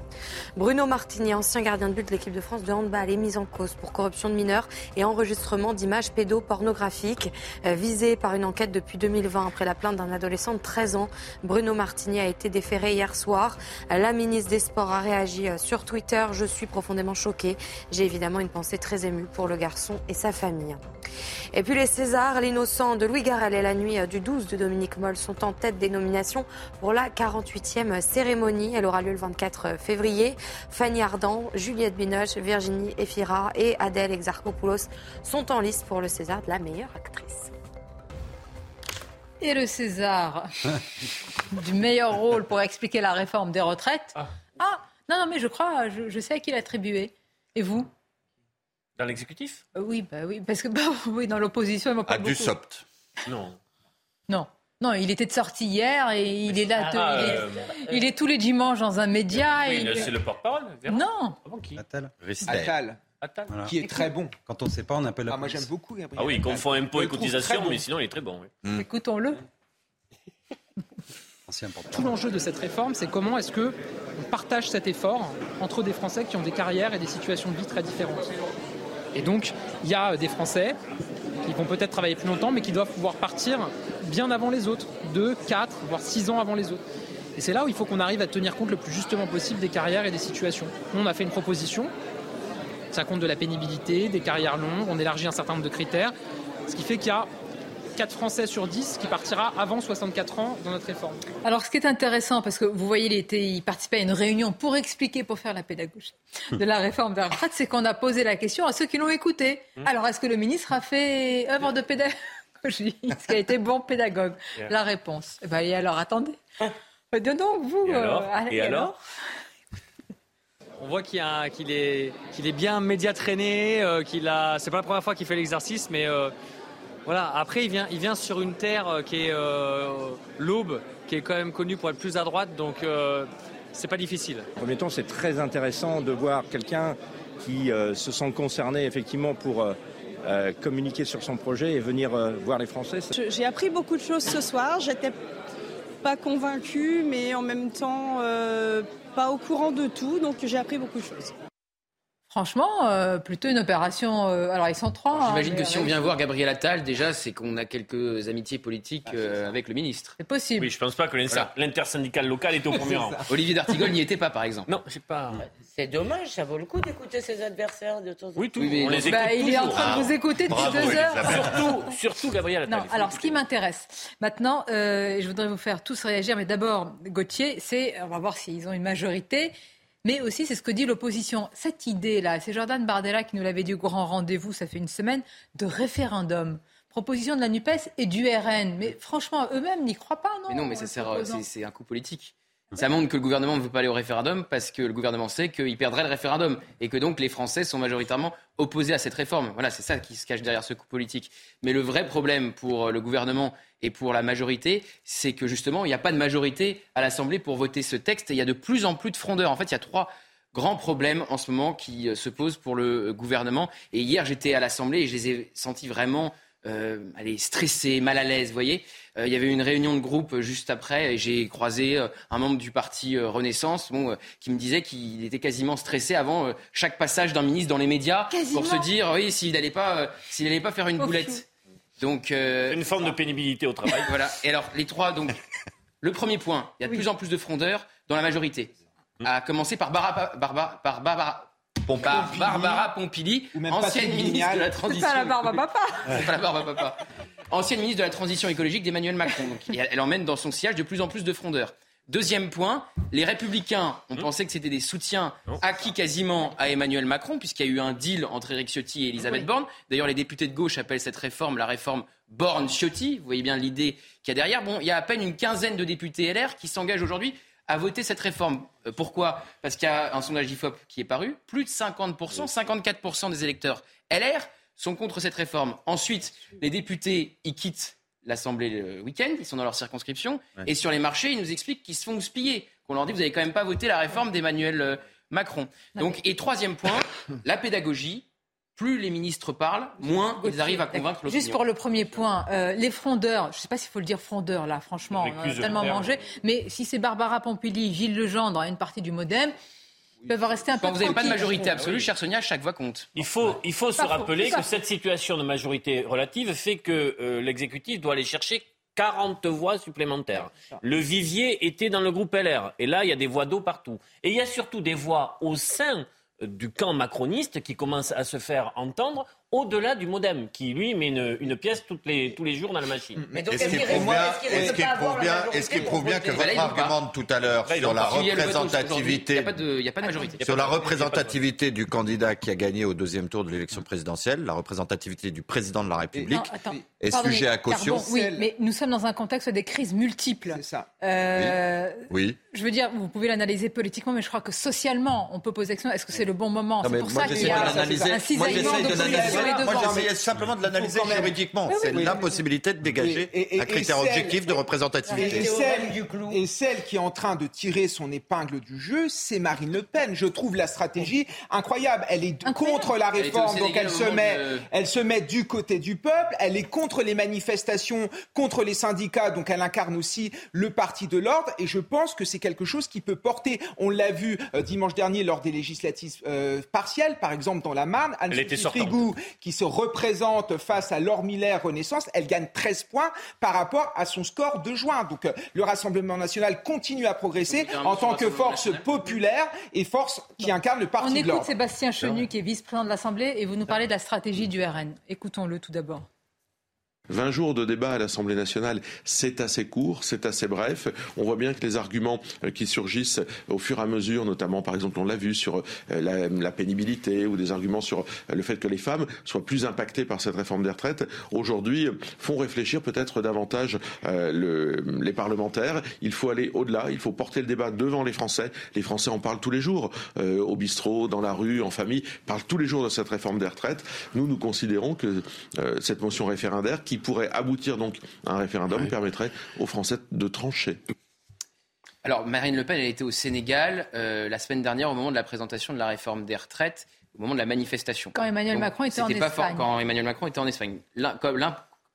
Bruno Martini, ancien gardien de but de l'équipe de France de handball, est mis en cause pour corruption de mineurs et enregistrement d'images pédopornographiques. Visé par une enquête depuis 2020 après la plainte d'un adolescent adolescent de 13 ans. Bruno Martini a été déféré hier soir. La ministre des Sports a réagi euh, sur Twitter. Je suis profondément choquée. J'ai évidemment une pensée très émue pour le garçon et sa famille. Et puis les Césars, l'innocent de Louis Garrel et la nuit euh, du 12 de Dominique Moll sont en tête des nominations pour la 48e cérémonie. Elle aura lieu le 24 février. Fanny Ardant, Juliette Binoche, Virginie Efira et Adèle Exarchopoulos sont en lice pour le César de la meilleure actrice. Et le César du meilleur rôle pour expliquer la réforme des retraites. Ah, ah non, non, mais je crois, je, sais à qui l'attribuer. Et vous? Dans l'exécutif? Euh, Oui, bah oui, parce que bah, oui, dans l'opposition, il m'a pas À Dussopt. Non. Non. Non, il était de sortie hier et il est là. Ah, euh, il, est, tous les dimanches dans un média. c'est le porte-parole. Non. Attal. Attal. Qui est très bon. Quand on ne sait pas, on appelle la ah, Moi, j'aime beaucoup Ah oui, il confond impôt et cotisation, mais sinon, il est très bon. Mm. Écoutons-le. Tout l'enjeu de cette réforme, c'est comment est-ce que on partage cet effort entre des Français qui ont des carrières et des situations de vie très différentes. Et donc, il y a des Français qui vont peut-être travailler plus longtemps, mais qui doivent pouvoir partir bien avant les autres, 2, 4, voire 6 ans avant les autres. Et c'est là où il faut qu'on arrive à tenir compte le plus justement possible des carrières et des situations. on a fait une proposition ça compte de la pénibilité, des carrières longues, on élargit un certain nombre de critères, ce qui fait qu'il y a 4 Français sur 10 qui partira avant 64 ans dans notre réforme. Alors, ce qui est intéressant, parce que vous voyez, il, était, il participait à une réunion pour expliquer, pour faire la pédagogie de la réforme de la retraite, c'est qu'on a posé la question à ceux qui l'ont écouté. Mmh. Alors, est-ce que le ministre a fait œuvre de pédagogie? Est-ce qu'il a été bon pédagogue? La réponse. Eh ben, et alors, attendez. Euh, donc, vous. Et alors, euh, et alors on voit qu'il est, qu'il est bien média traîné, euh, qu'il a, c'est pas la première fois qu'il fait l'exercice, mais euh, voilà. Après, il vient, il vient sur une terre euh, qui est l'aube, qui est quand même connue pour être plus à droite, donc c'est pas difficile. En premier temps, c'est très intéressant de voir quelqu'un qui se sent concerné effectivement pour communiquer sur son projet et venir voir les Français. J'ai appris beaucoup de choses ce soir. J'étais pas convaincue, mais en même temps pas au courant de tout, donc j'ai appris beaucoup de choses. Franchement, euh, plutôt une opération. Euh, alors ils sont trois. Hein, j'imagine que si on vient voir Gabriel Attal, déjà, c'est qu'on a quelques amitiés politiques ah, euh, avec le ministre. C'est possible. Oui, je pense pas que l'intersyndicale locale était au premier rang. Olivier d'Artigol n'y était pas, par exemple. Non, j'ai pas. C'est dommage, ça vaut le coup d'écouter ses adversaires de temps en temps. Oui, tout. Oui, on les bah, il est en train de vous écouter depuis deux heures. Surtout, surtout Gabriel. Non, alors ce qui m'intéresse maintenant, je voudrais vous faire tous réagir, mais d'abord Gauthier, c'est on va voir s'ils ont une majorité. Mais aussi, c'est ce que dit l'opposition. Cette idée-là, c'est Jordan Bardella qui nous l'avait dit au grand rendez-vous, ça fait une semaine, de référendum. Proposition de la NUPES et du RN. Mais franchement, eux-mêmes n'y croient pas, non Mais non, mais ça c'est un coup politique. Ça montre que le gouvernement ne veut pas aller au référendum parce que le gouvernement sait qu'il perdrait le référendum et que donc les Français sont majoritairement opposés à cette réforme. Voilà, c'est ça qui se cache derrière ce coup politique. Mais le vrai problème pour le gouvernement et pour la majorité, c'est que justement, il n'y a pas de majorité à l'Assemblée pour voter ce texte et il y a de plus en plus de frondeurs. En fait, il y a trois grands problèmes en ce moment qui euh, se posent pour le gouvernement. Et hier, j'étais à l'Assemblée et je les ai sentis vraiment euh, stressés, mal à l'aise, vous voyez. Euh, il y avait une réunion de groupe juste après et j'ai croisé euh, un membre du parti Renaissance bon, qui me disait qu'il était quasiment stressé avant chaque passage d'un ministre dans les médias pour se dire oui s'il n'allait pas s'il n'allait pas faire une boulette. Donc une forme de pénibilité au travail. voilà. Et alors les trois donc le premier point, il y a de plus en plus de frondeurs dans la majorité. À commencer par Barbara, Barbara, par Barbara, Barbara Pompili, ancienne ministre de la transition. C'est pas la Barbara Papa. C'est pas la Barbara Papa. Ancienne ministre de la transition écologique d'Emmanuel Macron. elle emmène dans son siège de plus en plus de frondeurs. Deuxième point, les républicains ont mmh. pensé que c'était des soutiens acquis quasiment à Emmanuel Macron, puisqu'il y a eu un deal entre Éric Ciotti et Elisabeth Borne. D'ailleurs, les députés de gauche appellent cette réforme la réforme Borne-Ciotti. Vous voyez bien l'idée qu'il y a derrière. Bon, il y a à peine une quinzaine de députés LR qui s'engagent aujourd'hui à voter cette réforme. Euh, pourquoi? Parce qu'il y a un sondage IFOP qui est paru. Plus de 50%, 54% des électeurs LR sont contre cette réforme. Ensuite, les députés, ils quittent l'Assemblée le week-end, ils sont dans leur circonscription. Et sur les marchés, ils nous expliquent qu'ils se font spiller. Qu'on leur dit, vous n'avez quand même pas voté la réforme d'Emmanuel euh, Macron. Donc, et troisième point, la pédagogie plus les ministres parlent, moins ils arrivent à convaincre l'opinion. Juste pour le premier point, euh, les frondeurs, je ne sais pas s'il faut le dire frondeurs là, franchement, on a tellement mangé, mais si c'est Barbara Pompili, Gilles Legendre et une partie du Modem, ils peuvent rester un peu Quand vous n'avez pas de majorité absolue, cher Sonia, chaque voix compte. Il faut, il faut se rappeler que cette situation de majorité relative fait que euh, l'exécutif doit aller chercher 40 voix supplémentaires. Le vivier était dans le groupe LR. Et là, il y a des voix d'eau partout. Et il y a surtout des voix au sein du camp macroniste qui commence à se faire entendre au-delà du modem, qui lui met une, pièce toutes les, tous les jours dans la machine. Est-ce qu'il prouve bien, est-ce qu'il prouve bien, que votre argument de tout à l'heure sur la représentativité, il n'y a, pas de majorité. Sur la représentativité du candidat qui a gagné au deuxième tour de l'élection présidentielle, la représentativité du président de la République est sujet à caution. oui, mais nous sommes dans un contexte des crises multiples. C'est ça. Euh, oui. Je veux dire, vous pouvez l'analyser politiquement, mais je crois que socialement, on peut poser la question est-ce que c'est le bon moment? C'est pour ça qu'il y a un cisaillement moi, j'essayais simplement de l'analyser juridiquement. C'est l'impossibilité de dégager un critère objectif de représentativité. Et celle, qui est en train de tirer son épingle du jeu, c'est Marine Le Pen. Je trouve la stratégie incroyable. Elle est contre la réforme, donc elle se met, elle se met du côté du peuple. Elle est contre les manifestations, contre les syndicats, donc elle incarne aussi le parti de l'ordre. Et je pense que c'est quelque chose qui peut porter. On l'a vu euh, dimanche dernier lors des législatives euh, partielles, par exemple dans la Marne, Anne Frigou, qui se représente face à Laure Miller Renaissance, elle gagne 13 points par rapport à son score de juin. Donc euh, le Rassemblement national continue à progresser en tant que force populaire et force qui incarne le parti On de écoute Sébastien Chenu qui est vice-président de l'Assemblée et vous nous parlez de la stratégie du RN. Écoutons-le tout d'abord. 20 jours de débat à l'Assemblée nationale, c'est assez court, c'est assez bref. On voit bien que les arguments euh, qui surgissent au fur et à mesure, notamment par exemple on l'a vu sur euh, la, pénibilité ou des arguments sur euh, le fait que les femmes soient plus impactées par cette réforme des retraites, aujourd'hui font réfléchir peut-être davantage les parlementaires. Il faut aller au-delà, il faut porter le débat devant les Français. Les Français en parlent tous les jours, au bistrot, dans la rue, en famille, parlent tous les jours de cette réforme des retraites. Nous, nous considérons que cette motion référendaire qui pourrait aboutir donc à un référendum permettrait aux Français de trancher. Alors, Marine Le Pen, elle était au Sénégal euh, la semaine dernière au moment de la présentation de la réforme des retraites, au moment de la manifestation. Quand Emmanuel Macron était en Espagne. quand Emmanuel Macron était en Espagne. L'un,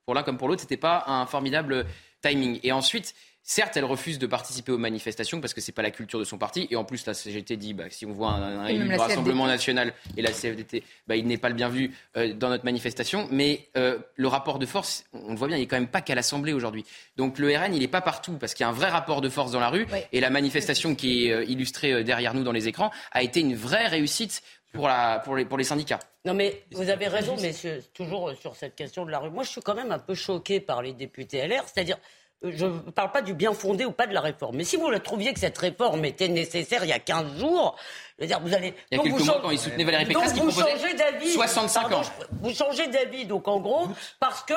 pour l'un comme pour l'autre, c'était pas un formidable timing. Et ensuite, Certes, elle refuse de participer aux manifestations parce que c'est pas la culture de son parti. Et en plus, la CGT dit, bah, si on voit un, élu du Rassemblement national et la CFDT, bah, il n'est pas le bienvenu euh, dans notre manifestation. Mais euh, le rapport de force, on le voit bien, il n'est quand même pas qu'à l'Assemblée aujourd'hui. Donc le RN, il n'est pas partout parce qu'il y a un vrai rapport de force dans la rue. Et la manifestation qui est illustrée derrière nous dans les écrans a été une vraie réussite pour, la, pour, les, pour les syndicats. Non mais vous avez raison, messieurs, toujours sur cette question de la rue. Moi, je suis quand même un peu choqué par les députés LR, c'est-à-dire je ne parle pas du bien fondé ou pas de la réforme. Mais si vous trouviez que cette réforme était nécessaire il y a 15 jours, je veux dire, vous allez. Il y a quelques mois, quand il soutenait Valérie Pécresse, qui proposait changez d'avis. 65 ans. vous changez d'avis, donc en gros, parce que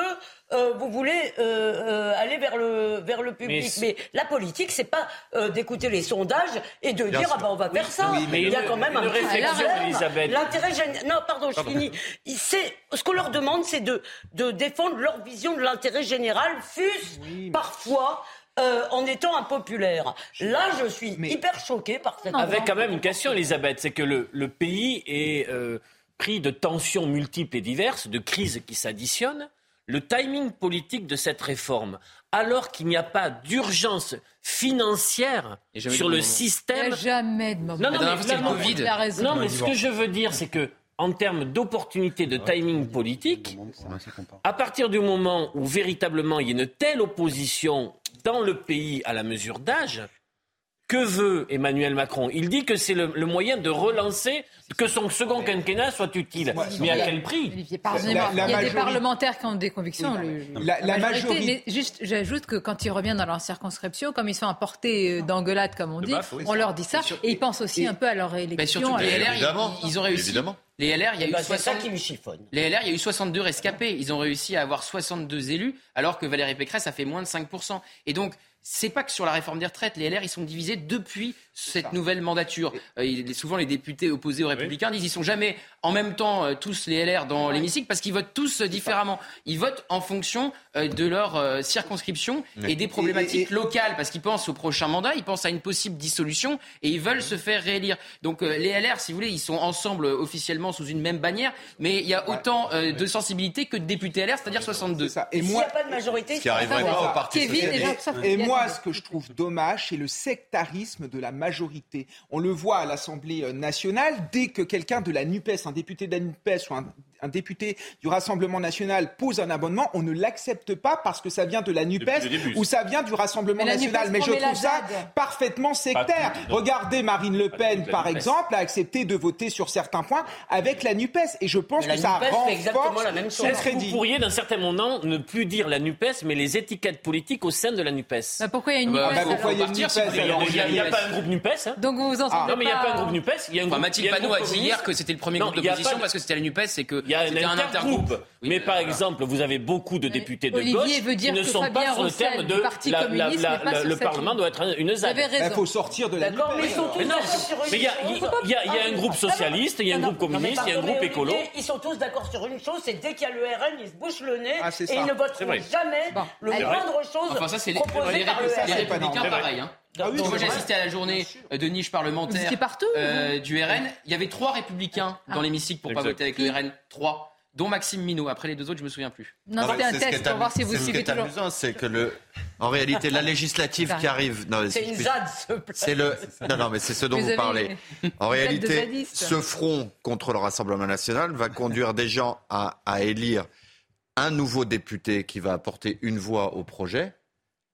euh, vous voulez euh, euh, aller vers le, vers le public. Mais, la politique, c'est pas d'écouter les sondages et de dire ah ben on va faire ça. mais il y a quand même un réflexion, Elisabeth. L'intérêt général. Non, pardon, je finis. Ce qu'on leur demande, c'est de, de défendre leur vision de l'intérêt général, fût parfois. En étant impopulaire. Là, je suis hyper choqué par cette. Avec quand même une question, Elisabeth, c'est que le, le, pays est pris de tensions multiples et diverses, de crises qui s'additionnent le timing politique de cette réforme, alors qu'il n'y a pas d'urgence financière sur le système. Il n'y a jamais de moment. Non, non, mais, non, mais ce que je veux dire, c'est que en termes d'opportunité de timing politique, à partir du moment où véritablement il y a une telle opposition dans le pays à la mesure d'âge, que veut Emmanuel Macron? Il dit que c'est le, moyen de relancer, que son second quinquennat soit utile. Mais à quel prix? Il y a des parlementaires qui ont des convictions. la, majorité, Mais juste, j'ajoute que quand ils reviennent dans leur circonscription, comme ils sont à portée euh, d'engueulade, comme on dit, on leur dit ça. Et ils pensent aussi un peu à leur élection. les LR, ils, ont réussi. Les LR, il y a eu qui chiffonne. Les LR, il y a eu 62 rescapés. Ils ont réussi à avoir 62 élus, alors que Valérie Pécresse a fait moins de 5%. Et donc, c'est pas que sur la réforme des retraites, les LR ils sont divisés depuis cette nouvelle mandature. Euh, souvent les députés opposés aux Républicains disent ils sont jamais en même temps euh, tous les LR dans l'hémicycle parce qu'ils votent tous euh, différemment. Ils votent en fonction de leur circonscription et des problématiques locales parce qu'ils pensent au prochain mandat, ils pensent à une possible dissolution et ils veulent se faire réélire. Donc les LR, si vous voulez, ils sont ensemble officiellement sous une même bannière, mais il y a autant de sensibilité que de députés LR, c'est-à-dire 62. Et moi, n'y a pas de majorité, ce qui arriverait pas au Parti Et moi, ce que je trouve dommage, c'est le sectarisme de la majorité. On le voit à l'Assemblée euh, nationale, dès que quelqu'un de la NUPES, un député de la NUPES ou un, député du Rassemblement national pose un abonnement, on ne l'accepte pas parce que ça vient de la NUPES ou ça vient du Rassemblement national. Mais je trouve ça parfaitement sectaire. Regardez Marine Le Pen, par exemple, a accepté de voter sur certains points avec la NUPES. Et je pense que ça renforce la même crédit. Vous pourriez, d'un certain moment, ne plus dire la NUPES, mais les étiquettes politiques au sein de la NUPES. Bah, pourquoi il y a une NUPES Il n'y a pas un groupe NUPES. Hein. Donc vous vous entendez Non, mais il n'y a pas un groupe NUPES. Il y a un groupe. Mathilde Panot a dit hier que c'était le premier groupe d'opposition parce que c'était la NUPES et que c'était un intergroupe. Mais par exemple, vous avez beaucoup de députés de gauche qui ne sont pas sur le terme de le Parlement doit être une ZAD. Il faut sortir de la NUPES. Mais il y a un groupe socialiste, il y a un groupe communiste, il y a un groupe écolo. Ils sont tous d'accord sur une chose, c'est dès qu'il y a le RN, ils se bouchent le nez et ils ne voteront jamais le moindre chose. Enfin ça c'est les Ah moi, j'ai assisté à la journée de niche parlementaire euh, du RN. Il y avait trois républicains dans ah. l'hémicycle pour ne pas voter avec le RN. Trois dont Maxime Minot. Après les deux autres, je me souviens plus. Non, c'était un test pour voir si vous suivez toujours. C'est que le, en réalité, la législative qui arrive. C'est une ZAD, C'est le. Non, non, mais c'est ce dont vous, parlez. En réalité, ce front contre le Rassemblement national va conduire des gens à, à élire un nouveau député qui va apporter une voix au projet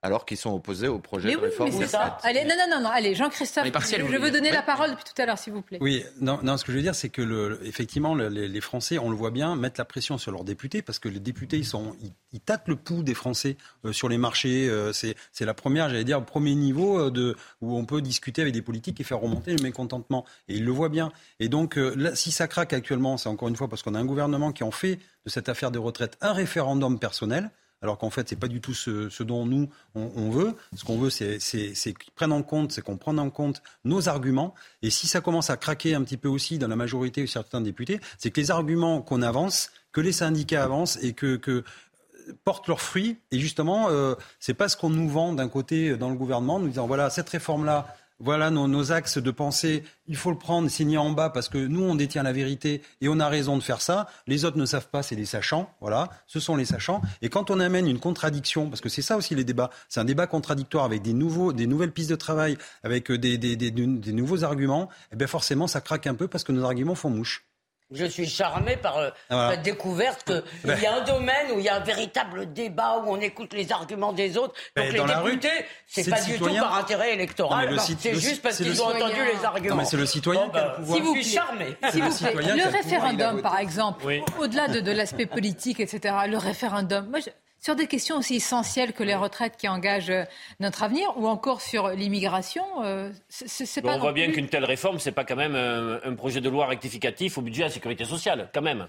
alors qu'ils sont opposés au projet de réforme mais ça. Allez, non, non, non, allez, Jean-Christophe, je veux donner la parole depuis tout à l'heure, s'il vous plaît. Oui, non, non, ce que je veux dire, c'est que le, effectivement, les, Français, on le voit bien, mettent la pression sur leurs députés parce que les députés, ils sont, ils, tâtent le pouls des Français euh, sur les marchés. Euh, c'est, la première, j'allais dire, premier niveau euh, de où on peut discuter avec des politiques et faire remonter le mécontentement. Et ils le voient bien. Et donc, là, si ça craque actuellement, c'est encore une fois parce qu'on a un gouvernement qui en fait de cette affaire des retraites un référendum personnel alors qu'en fait, ce n'est pas du tout ce, dont nous, on, veut. Ce qu'on veut, c'est qu'ils prennent en compte, c'est qu'on prenne en compte nos arguments. Et si ça commence à craquer un petit peu aussi dans la majorité de certains députés, c'est que les arguments qu'on avance, que les syndicats avancent et que, que portent leurs fruits. Et justement, euh, c'est pas ce qu'on nous vend d'un côté dans le gouvernement, nous disant voilà cette réforme là, voilà nos, axes de pensée. Il faut le prendre, signer en bas parce que nous, on détient la vérité et on a raison de faire ça. Les autres ne savent pas, c'est les sachants. Voilà, ce sont les sachants. Et quand on amène une contradiction, parce que c'est ça aussi les débats, c'est un débat contradictoire avec des, nouveaux, des nouvelles pistes de travail, avec des, des, des, des nouveaux arguments, eh bien forcément, ça craque un peu parce que nos arguments font mouche. Je suis charmé par euh, la cette découverte qu'il y a un domaine où il y a un véritable débat, où on écoute les arguments des autres. Donc les députés, c'est pas du tout par intérêt électoral, c'est juste parce qu'ils ont entendu les arguments. mais c'est le citoyen qui a le pouvoir. Si vous, charmé. le référendum, par exemple, au-delà de, l'aspect politique, etc., le référendum, moi, sur des questions aussi essentielles que les retraites qui engagent euh, notre avenir, ou encore sur l'immigration, euh, c'est pas. on voit bien qu'une telle réforme, c'est pas quand même un, projet de loi rectificatif au budget de la sécurité sociale, quand même.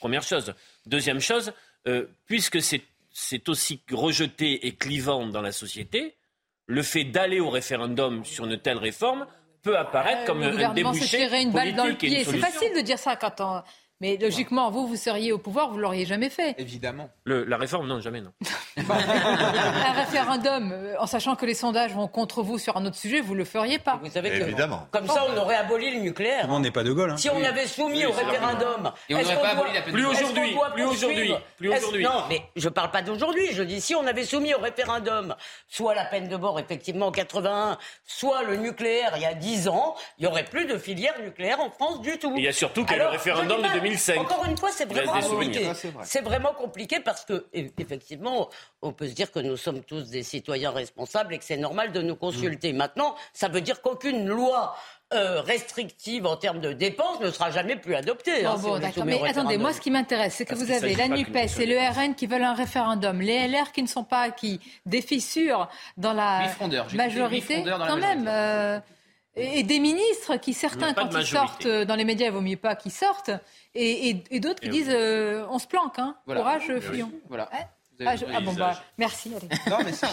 Première chose. Deuxième chose, euh, puisque c'est aussi rejeté et clivant dans la société, le fait d'aller au référendum sur une telle réforme peut apparaître comme un débouché une balle dans le pied. C'est facile de dire ça quand on mais logiquement, vous, vous seriez au pouvoir, vous l'auriez jamais fait. Évidemment. la réforme, non, jamais, non. un référendum, euh, en sachant que les sondages vont contre vous sur un autre sujet, vous le feriez pas. Vous savez Évidemment. comme ça, on aurait aboli le nucléaire. On n'est pas de Gaulle. Hein. Si on avait soumis au référendum. Et on n'aurait pas aboli la Plus aujourd'hui. Plus aujourd'hui. Plus aujourd'hui. Non, mais je parle pas d'aujourd'hui. Je dis si on avait soumis au référendum soit la peine de mort, effectivement, en 81, soit le nucléaire il y a 10 ans, il y aurait plus de filière nucléaire en France du tout. il y a surtout que le référendum de encore une fois, c'est vraiment compliqué. C'est vraiment compliqué parce que, effectivement, on peut se dire que nous sommes tous des citoyens responsables et que c'est normal de nous consulter. Mm. Maintenant, ça veut dire qu'aucune loi euh, restrictive en termes de dépenses ne sera jamais plus adoptée. Hein, bon, Mais attendez, moi ce qui m'intéresse, c'est que vous avez la NUPES et le RN qui veulent un référendum, les LR qui ne sont pas acquis, des fissures dans la majorité, quand même. Euh, et des ministres qui, certains, quand ils sortent euh, dans les médias, il vaut mieux pas qu'ils sortent, et, d'autres qui disent euh, on se planque, hein. courage, fuyons. Voilà. Ah, ah, bon, bah, merci. Non, mais ça,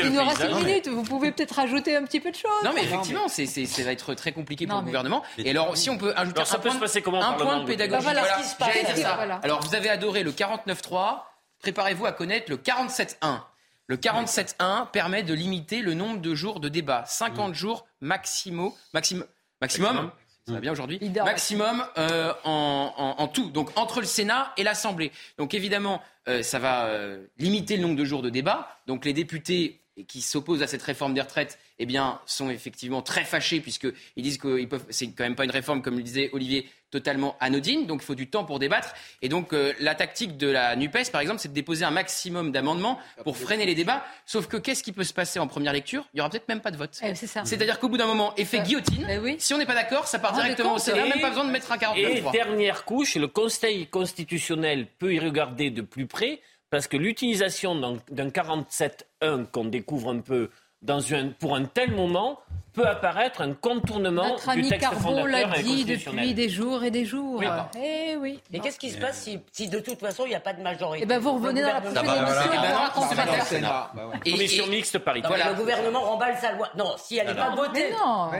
Il nous reste une minute. Vous pouvez peut-être rajouter un petit peu de choses. Non, mais effectivement, c'est, ça va être très compliqué pour le gouvernement. Et alors, si on peut ajouter un, point, un point de pédagogie. Bah, voilà, ce qui se passe. Alors, vous avez adoré le 49.3. Préparez-vous à connaître le 47.1. Le 47.1 permet de limiter le nombre de jours de débat. 50 mmh. jours maximo, maximum, maximum ça va bien aujourd'hui, maximum euh, en, tout, donc entre le Sénat et l'Assemblée. Donc évidemment, euh, ça va euh, limiter le nombre de jours de débat. Donc les députés qui s'opposent à cette réforme des retraites, eh bien, sont effectivement très fâchés puisqu'ils disent que c'est quand même pas une réforme, comme le disait Olivier, totalement anodine. Donc, il faut du temps pour débattre. Et donc, euh, la tactique de la NUPES, par exemple, c'est de déposer un maximum d'amendements pour freiner les débats. Sauf que qu'est-ce qui peut se passer en première lecture? Il y aura peut-être même pas de vote. Eh, C'est-à-dire qu'au bout d'un moment, effet guillotine. Eh si on n'est pas d'accord, ça part ah, directement au Sénat. Même pas besoin de mettre un 49 Et dernière couche, le Conseil constitutionnel peut y regarder de plus près parce que l'utilisation d'un 47.1 qu'on découvre un peu dans un, pour un tel moment peut apparaître un contournement Notre ami du texte Carbo l'a dit depuis des jours et des jours. Oui, eh oui. Mais qu'est-ce qui se passe si, si, de toute façon il n'y a pas de majorité? Eh ben vous revenez dans la prochaine émission. Bah Commission mixte paritaire. Voilà. Le gouvernement remballe sa loi. Non, si elle n'est pas votée. non.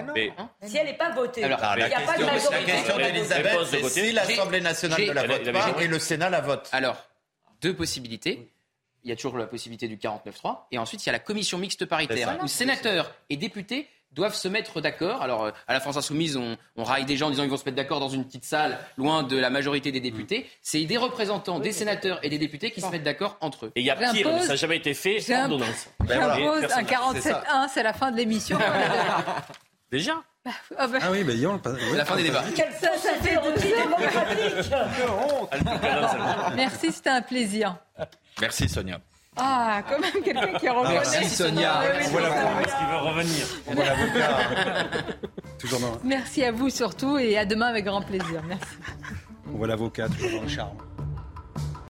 Si elle n'est pas votée. il n'y a pas de majorité. La question d'Elisabeth, c'est si l'Assemblée nationale ne la vote pas et le Sénat la vote. Alors, deux possibilités il y a toujours la possibilité du 49-3. Et ensuite, il y a la commission mixte paritaire où sénateurs et députés doivent se mettre d'accord. Alors, euh, à la France Insoumise, on, on raille des gens en disant qu'ils vont se mettre d'accord dans une petite salle, loin de la majorité des députés. Mm. C'est des représentants, des sénateurs et des députés qui se mettent d'accord entre eux. Et il y a pire, mais ça n'a jamais été fait, ordonnance. J'impose ben un 47-1, c'est la fin de l'émission. Déjà bah, ah, bah. ah, oui, mais bah, C'est la fin des débats. Quelle ça, ça fait démocratique Merci, c'était un plaisir. Merci Sonia. Ah, quand même quelqu'un qui revenu. Merci Sonia. Voilà ce qui veut revenir. On voit l'avocat. Toujours dans... Merci à vous surtout et à demain avec grand plaisir. Merci. On voit l'avocat toujours dans le charme.